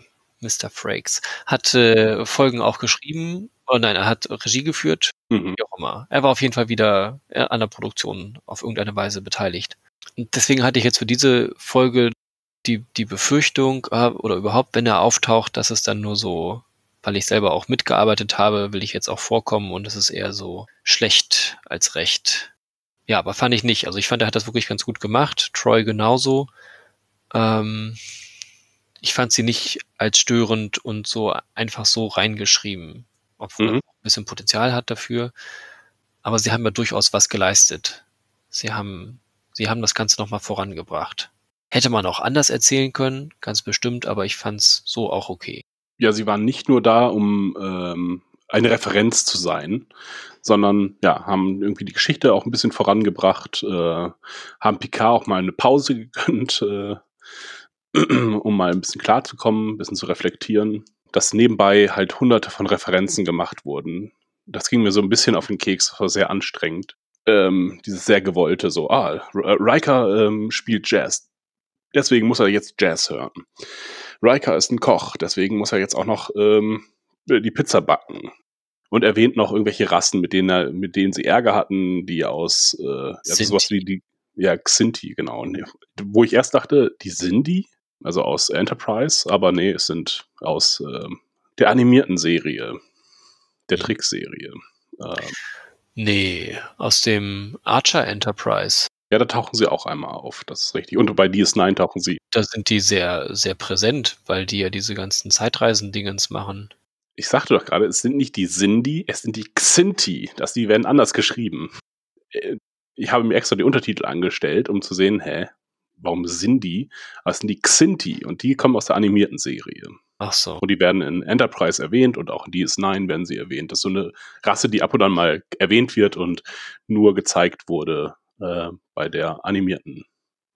Mr. Frakes. Hat äh, Folgen auch geschrieben. Oh nein, er hat Regie geführt. Mhm. Wie auch immer. Er war auf jeden Fall wieder äh, an der Produktion auf irgendeine Weise beteiligt. Und deswegen hatte ich jetzt für diese Folge die, die Befürchtung, äh, oder überhaupt, wenn er auftaucht, dass es dann nur so weil ich selber auch mitgearbeitet habe, will ich jetzt auch vorkommen und es ist eher so schlecht als recht. Ja, aber fand ich nicht. Also ich fand, er hat das wirklich ganz gut gemacht. Troy genauso. Ähm, ich fand sie nicht als störend und so einfach so reingeschrieben, obwohl mhm. ein bisschen Potenzial hat dafür. Aber sie haben ja durchaus was geleistet. Sie haben, sie haben das Ganze nochmal vorangebracht. Hätte man auch anders erzählen können, ganz bestimmt, aber ich fand's so auch okay ja, sie waren nicht nur da, um ähm, eine Referenz zu sein, sondern ja, haben irgendwie die Geschichte auch ein bisschen vorangebracht, äh, haben Picard auch mal eine Pause gegönnt, äh, um mal ein bisschen klarzukommen, ein bisschen zu reflektieren, dass nebenbei halt hunderte von Referenzen gemacht wurden. Das ging mir so ein bisschen auf den Keks, das war sehr anstrengend. Ähm, dieses sehr gewollte, so, ah, Riker ähm, spielt Jazz. Deswegen muss er jetzt Jazz hören. Riker ist ein Koch, deswegen muss er jetzt auch noch ähm, die Pizza backen. Und erwähnt noch irgendwelche Rassen, mit denen er, mit denen sie Ärger hatten, die aus äh, also sowas wie die, ja, Xinti, genau. Wo ich erst dachte, die sind die, also aus Enterprise, aber nee, es sind aus äh, der animierten Serie, der hm. Trickserie. Ähm, nee, aus dem Archer Enterprise. Ja, da tauchen sie auch einmal auf, das ist richtig. Und bei DS9 tauchen sie. Da sind die sehr, sehr präsent, weil die ja diese ganzen Zeitreisen-Dingens machen. Ich sagte doch gerade, es sind nicht die Sindi, es sind die Xinti. Das, die werden anders geschrieben. Äh, ich habe mir extra die Untertitel angestellt, um zu sehen, hä, warum Sindi? Aber es sind die Xinti und die kommen aus der animierten Serie. Ach so. Und die werden in Enterprise erwähnt und auch in DS9 werden sie erwähnt. Das ist so eine Rasse, die ab und an mal erwähnt wird und nur gezeigt wurde äh, bei der animierten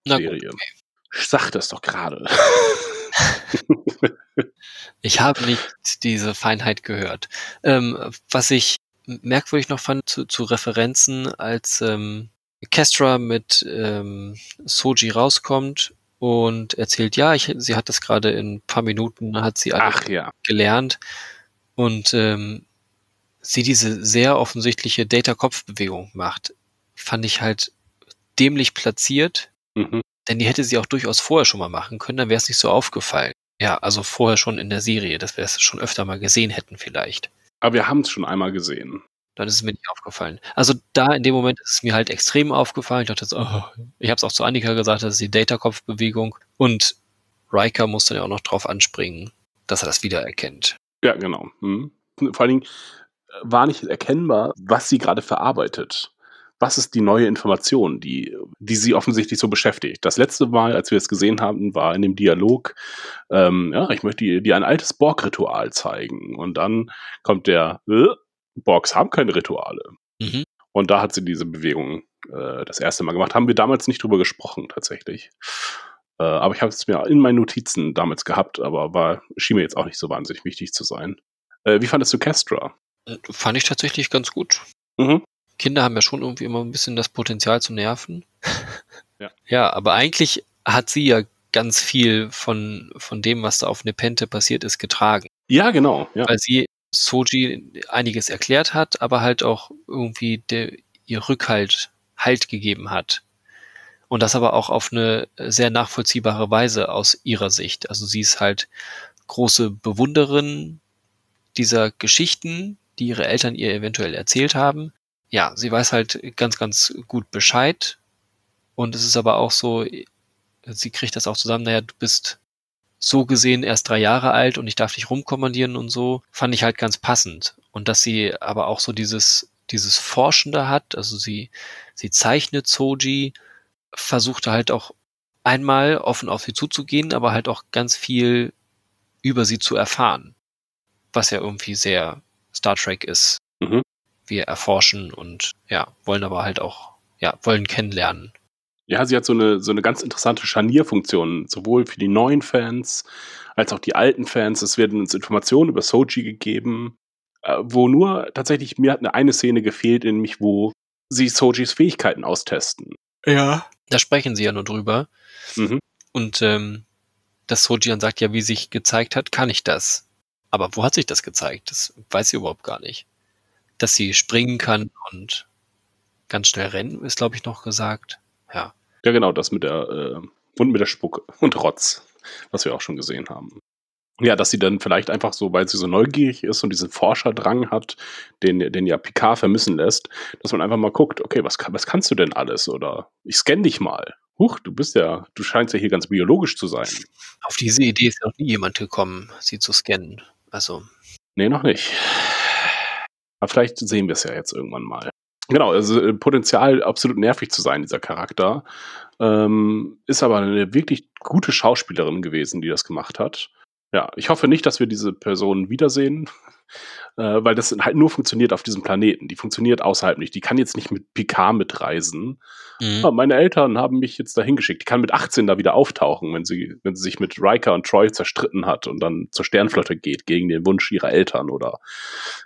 Na Serie. Gut, okay. Ich sag das doch gerade. ich habe nicht diese Feinheit gehört. Ähm, was ich merkwürdig noch fand zu, zu Referenzen, als ähm, Kestra mit ähm, Soji rauskommt und erzählt, ja, ich, sie hat das gerade in ein paar Minuten, hat sie Ach, ja. gelernt. Und ähm, sie diese sehr offensichtliche Data-Kopfbewegung macht, fand ich halt dämlich platziert, Mhm. denn die hätte sie auch durchaus vorher schon mal machen können, dann wäre es nicht so aufgefallen. Ja, also vorher schon in der Serie, dass wir es schon öfter mal gesehen hätten vielleicht. Aber wir haben es schon einmal gesehen. Dann ist es mir nicht aufgefallen. Also da in dem Moment ist es mir halt extrem aufgefallen. Ich dachte, so, oh, ich habe es auch zu Annika gesagt, das ist die Data-Kopfbewegung. Und Riker muss dann ja auch noch drauf anspringen, dass er das wiedererkennt. Ja, genau. Mhm. Vor allen Dingen äh, war nicht erkennbar, was sie gerade verarbeitet. Was ist die neue Information, die, die sie offensichtlich so beschäftigt? Das letzte Mal, als wir es gesehen haben, war in dem Dialog, ähm, ja, ich möchte dir, dir ein altes Borg-Ritual zeigen. Und dann kommt der, äh, Borgs haben keine Rituale. Mhm. Und da hat sie diese Bewegung äh, das erste Mal gemacht. Haben wir damals nicht drüber gesprochen, tatsächlich. Äh, aber ich habe es mir in meinen Notizen damals gehabt, aber war, schien mir jetzt auch nicht so wahnsinnig wichtig zu sein. Äh, wie fandest du Kestra? Fand ich tatsächlich ganz gut. Mhm. Kinder haben ja schon irgendwie immer ein bisschen das Potenzial zu nerven. Ja. Ja, aber eigentlich hat sie ja ganz viel von, von dem, was da auf Nepente passiert ist, getragen. Ja, genau. Ja. Weil sie Soji einiges erklärt hat, aber halt auch irgendwie der, ihr Rückhalt Halt gegeben hat. Und das aber auch auf eine sehr nachvollziehbare Weise aus ihrer Sicht. Also sie ist halt große Bewunderin dieser Geschichten, die ihre Eltern ihr eventuell erzählt haben. Ja, sie weiß halt ganz, ganz gut Bescheid. Und es ist aber auch so, sie kriegt das auch zusammen, naja, du bist so gesehen erst drei Jahre alt und ich darf dich rumkommandieren und so, fand ich halt ganz passend. Und dass sie aber auch so dieses, dieses Forschende hat, also sie, sie zeichnet Soji, versuchte halt auch einmal offen auf sie zuzugehen, aber halt auch ganz viel über sie zu erfahren. Was ja irgendwie sehr Star Trek ist. Mhm. Wir erforschen und ja, wollen aber halt auch, ja, wollen kennenlernen. Ja, sie hat so eine, so eine ganz interessante Scharnierfunktion, sowohl für die neuen Fans als auch die alten Fans. Es werden uns Informationen über Soji gegeben, äh, wo nur tatsächlich, mir hat eine, eine Szene gefehlt, in mich, wo sie Sojis Fähigkeiten austesten. Ja. Da sprechen sie ja nur drüber. Mhm. Und ähm, dass Soji dann sagt, ja, wie sich gezeigt hat, kann ich das. Aber wo hat sich das gezeigt? Das weiß sie überhaupt gar nicht. Dass sie springen kann und ganz schnell rennen, ist, glaube ich, noch gesagt. Ja. Ja, genau, das mit der äh, und mit der Spucke und Rotz, was wir auch schon gesehen haben. Ja, dass sie dann vielleicht einfach so, weil sie so neugierig ist und diesen Forscherdrang hat, den, den ja Picard vermissen lässt, dass man einfach mal guckt, okay, was, was kannst du denn alles? Oder ich scanne dich mal. Huch, du bist ja, du scheinst ja hier ganz biologisch zu sein. Auf diese Idee ist noch nie jemand gekommen, sie zu scannen. Also. Nee, noch nicht. Aber vielleicht sehen wir es ja jetzt irgendwann mal. Genau, also äh, Potenzial, absolut nervig zu sein, dieser Charakter. Ähm, ist aber eine wirklich gute Schauspielerin gewesen, die das gemacht hat. Ja, ich hoffe nicht, dass wir diese Person wiedersehen, äh, weil das halt nur funktioniert auf diesem Planeten. Die funktioniert außerhalb nicht. Die kann jetzt nicht mit Picard mitreisen. Mhm. Ah, meine Eltern haben mich jetzt dahin geschickt. Die kann mit 18 da wieder auftauchen, wenn sie, wenn sie sich mit Riker und Troy zerstritten hat und dann zur Sternflotte geht gegen den Wunsch ihrer Eltern oder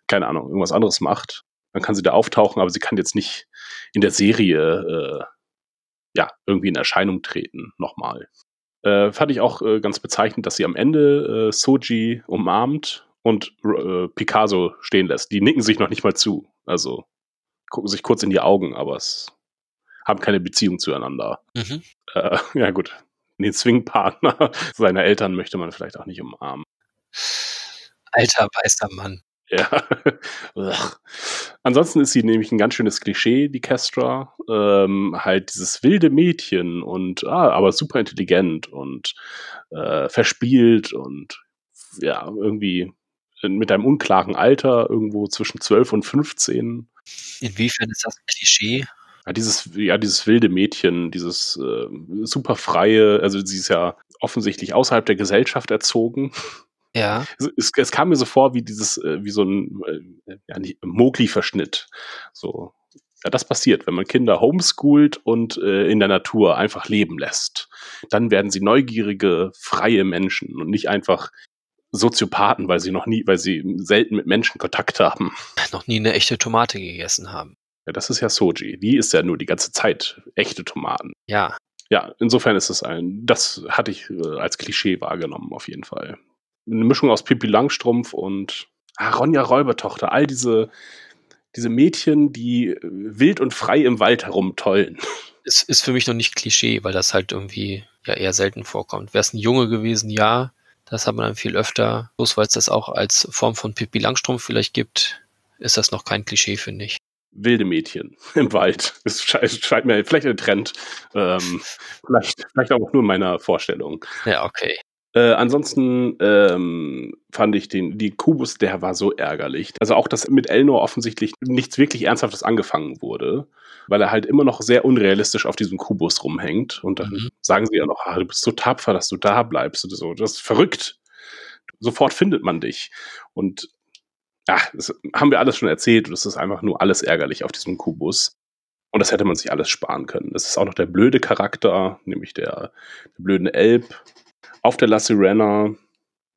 keine Ahnung, irgendwas anderes macht. Dann kann sie da auftauchen, aber sie kann jetzt nicht in der Serie äh, ja irgendwie in Erscheinung treten nochmal. Äh, fand ich auch äh, ganz bezeichnend, dass sie am Ende äh, Soji umarmt und äh, Picasso stehen lässt. Die nicken sich noch nicht mal zu. Also gucken sich kurz in die Augen, aber es haben keine Beziehung zueinander. Mhm. Äh, ja, gut. Den Swingpartner seiner Eltern möchte man vielleicht auch nicht umarmen. Alter weißer Mann. Ja. Ansonsten ist sie nämlich ein ganz schönes Klischee, die Kestra. Ähm, halt dieses wilde Mädchen und ah, aber super intelligent und äh, verspielt und ja, irgendwie mit einem unklaren Alter, irgendwo zwischen 12 und 15. Inwiefern ist das ein Klischee? Ja, dieses, ja, dieses wilde Mädchen, dieses äh, super freie, also sie ist ja offensichtlich außerhalb der Gesellschaft erzogen. Ja. Es, es, kam mir so vor wie dieses, äh, wie so ein äh, ja, Mowgli-Verschnitt. So. Ja, das passiert, wenn man Kinder homeschoolt und äh, in der Natur einfach leben lässt. Dann werden sie neugierige, freie Menschen und nicht einfach Soziopathen, weil sie noch nie, weil sie selten mit Menschen Kontakt haben. Noch nie eine echte Tomate gegessen haben. Ja, das ist ja Soji. Die ist ja nur die ganze Zeit echte Tomaten. Ja. Ja, insofern ist es ein, das hatte ich äh, als Klischee wahrgenommen, auf jeden Fall. Eine Mischung aus Pippi Langstrumpf und ah, Ronja Räubertochter, all diese, diese Mädchen, die äh, wild und frei im Wald herumtollen. Es ist für mich noch nicht Klischee, weil das halt irgendwie ja eher selten vorkommt. Wäre es ein Junge gewesen, ja, das hat man dann viel öfter. Bloß weil es das auch als Form von Pippi Langstrumpf vielleicht gibt, ist das noch kein Klischee, finde ich. Wilde Mädchen im Wald. Es scheint, scheint mir vielleicht ein Trend. Ähm, vielleicht, vielleicht auch nur in meiner Vorstellung. Ja, okay. Äh, ansonsten ähm, fand ich den, die Kubus, der war so ärgerlich. Also auch, dass mit Elnor offensichtlich nichts wirklich Ernsthaftes angefangen wurde, weil er halt immer noch sehr unrealistisch auf diesem Kubus rumhängt. Und dann Mhm. sagen sie ja noch, ah, du bist so tapfer, dass du da bleibst. Und so, das ist verrückt. Sofort findet man dich. Und ja, das haben wir alles schon erzählt. Es ist einfach nur alles ärgerlich auf diesem Kubus. Und das hätte man sich alles sparen können. Das ist auch noch der blöde Charakter, nämlich der, der blöden Elb, auf der La Sirena,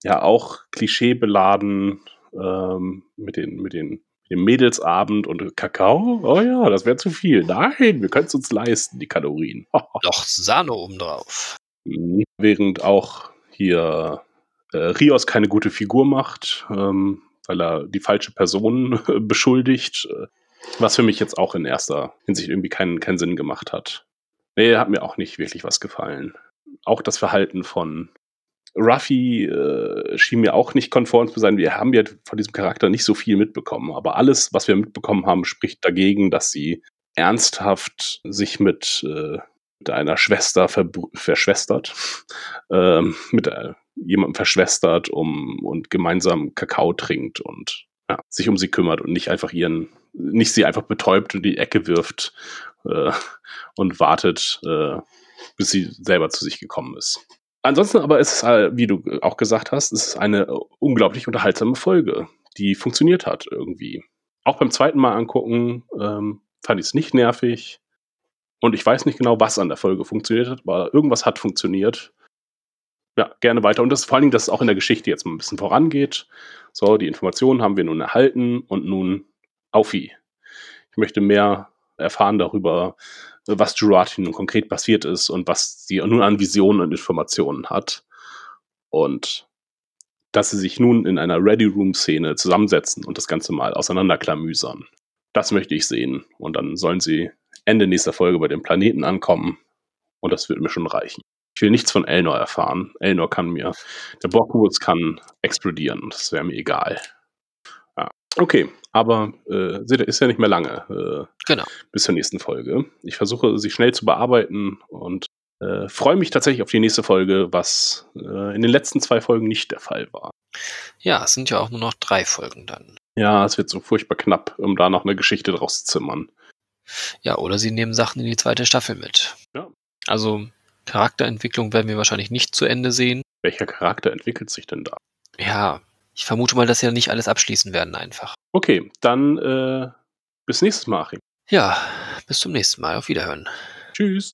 ja auch klischeebeladen ähm, mit, den, mit, den, dem Mädelsabend und Kakao. Oh ja, das wäre zu viel. Nein, wir können es uns leisten, die Kalorien. Noch Sahne obendrauf. Mhm. Während auch hier äh, Rios keine gute Figur macht, ähm, weil er die falsche Person beschuldigt, äh, was für mich jetzt auch in erster Hinsicht irgendwie keinen, keinen Sinn gemacht hat. Nee, hat mir auch nicht wirklich was gefallen. Auch das Verhalten von Ruffy äh, schien mir auch nicht konform zu sein. Wir haben ja von diesem Charakter nicht so viel mitbekommen, aber alles, was wir mitbekommen haben, spricht dagegen, dass sie ernsthaft sich mit, äh, mit einer Schwester verschwestert, ähm, mit äh, jemandem verschwestert um, und gemeinsam Kakao trinkt und ja, sich um sie kümmert und nicht einfach ihren, nicht sie einfach betäubt und in die Ecke wirft äh, und wartet, äh, bis sie selber zu sich gekommen ist. Ansonsten aber ist es, äh, wie du auch gesagt hast, es ist eine unglaublich unterhaltsame Folge, die funktioniert hat irgendwie. Auch beim zweiten Mal angucken ähm, fand ich es nicht nervig. Und ich weiß nicht genau, was an der Folge funktioniert hat, aber irgendwas hat funktioniert. Ja, gerne weiter. Und das vor allen Dingen, dass es auch in der Geschichte jetzt mal ein bisschen vorangeht. So, die Informationen haben wir nun erhalten und nun Aufi. Ich möchte mehr erfahren darüber, was Jurati nun konkret passiert ist und was sie nun an Visionen und Informationen hat. Und dass sie sich nun in einer Ready-Room-Szene zusammensetzen und das Ganze mal auseinanderklamüsern. Das möchte ich sehen. Und dann sollen sie Ende nächster Folge bei dem Planeten ankommen. Und das wird mir schon reichen. Ich will nichts von Elnor erfahren. Elnor kann mir, der Bockwoods kann explodieren. Das wäre mir egal. Okay, aber äh, seht ihr, ist ja nicht mehr lange. Äh, Genau. bis zur nächsten Folge. Ich versuche, sie schnell zu bearbeiten und äh, freue mich tatsächlich auf die nächste Folge, was äh, in den letzten zwei Folgen nicht der Fall war. Ja, es sind ja auch nur noch drei Folgen dann. Ja, es wird so furchtbar knapp, um da noch eine Geschichte draus zu zimmern. Ja, oder sie nehmen Sachen in die zweite Staffel mit. Ja. Also Charakterentwicklung werden wir wahrscheinlich nicht zu Ende sehen. Welcher Charakter entwickelt sich denn da? Ja, ich vermute mal, dass sie ja nicht alles abschließen werden einfach. Okay, dann äh, bis nächstes Mal, Achim. Ja, bis zum nächsten Mal. Auf Wiederhören. Tschüss.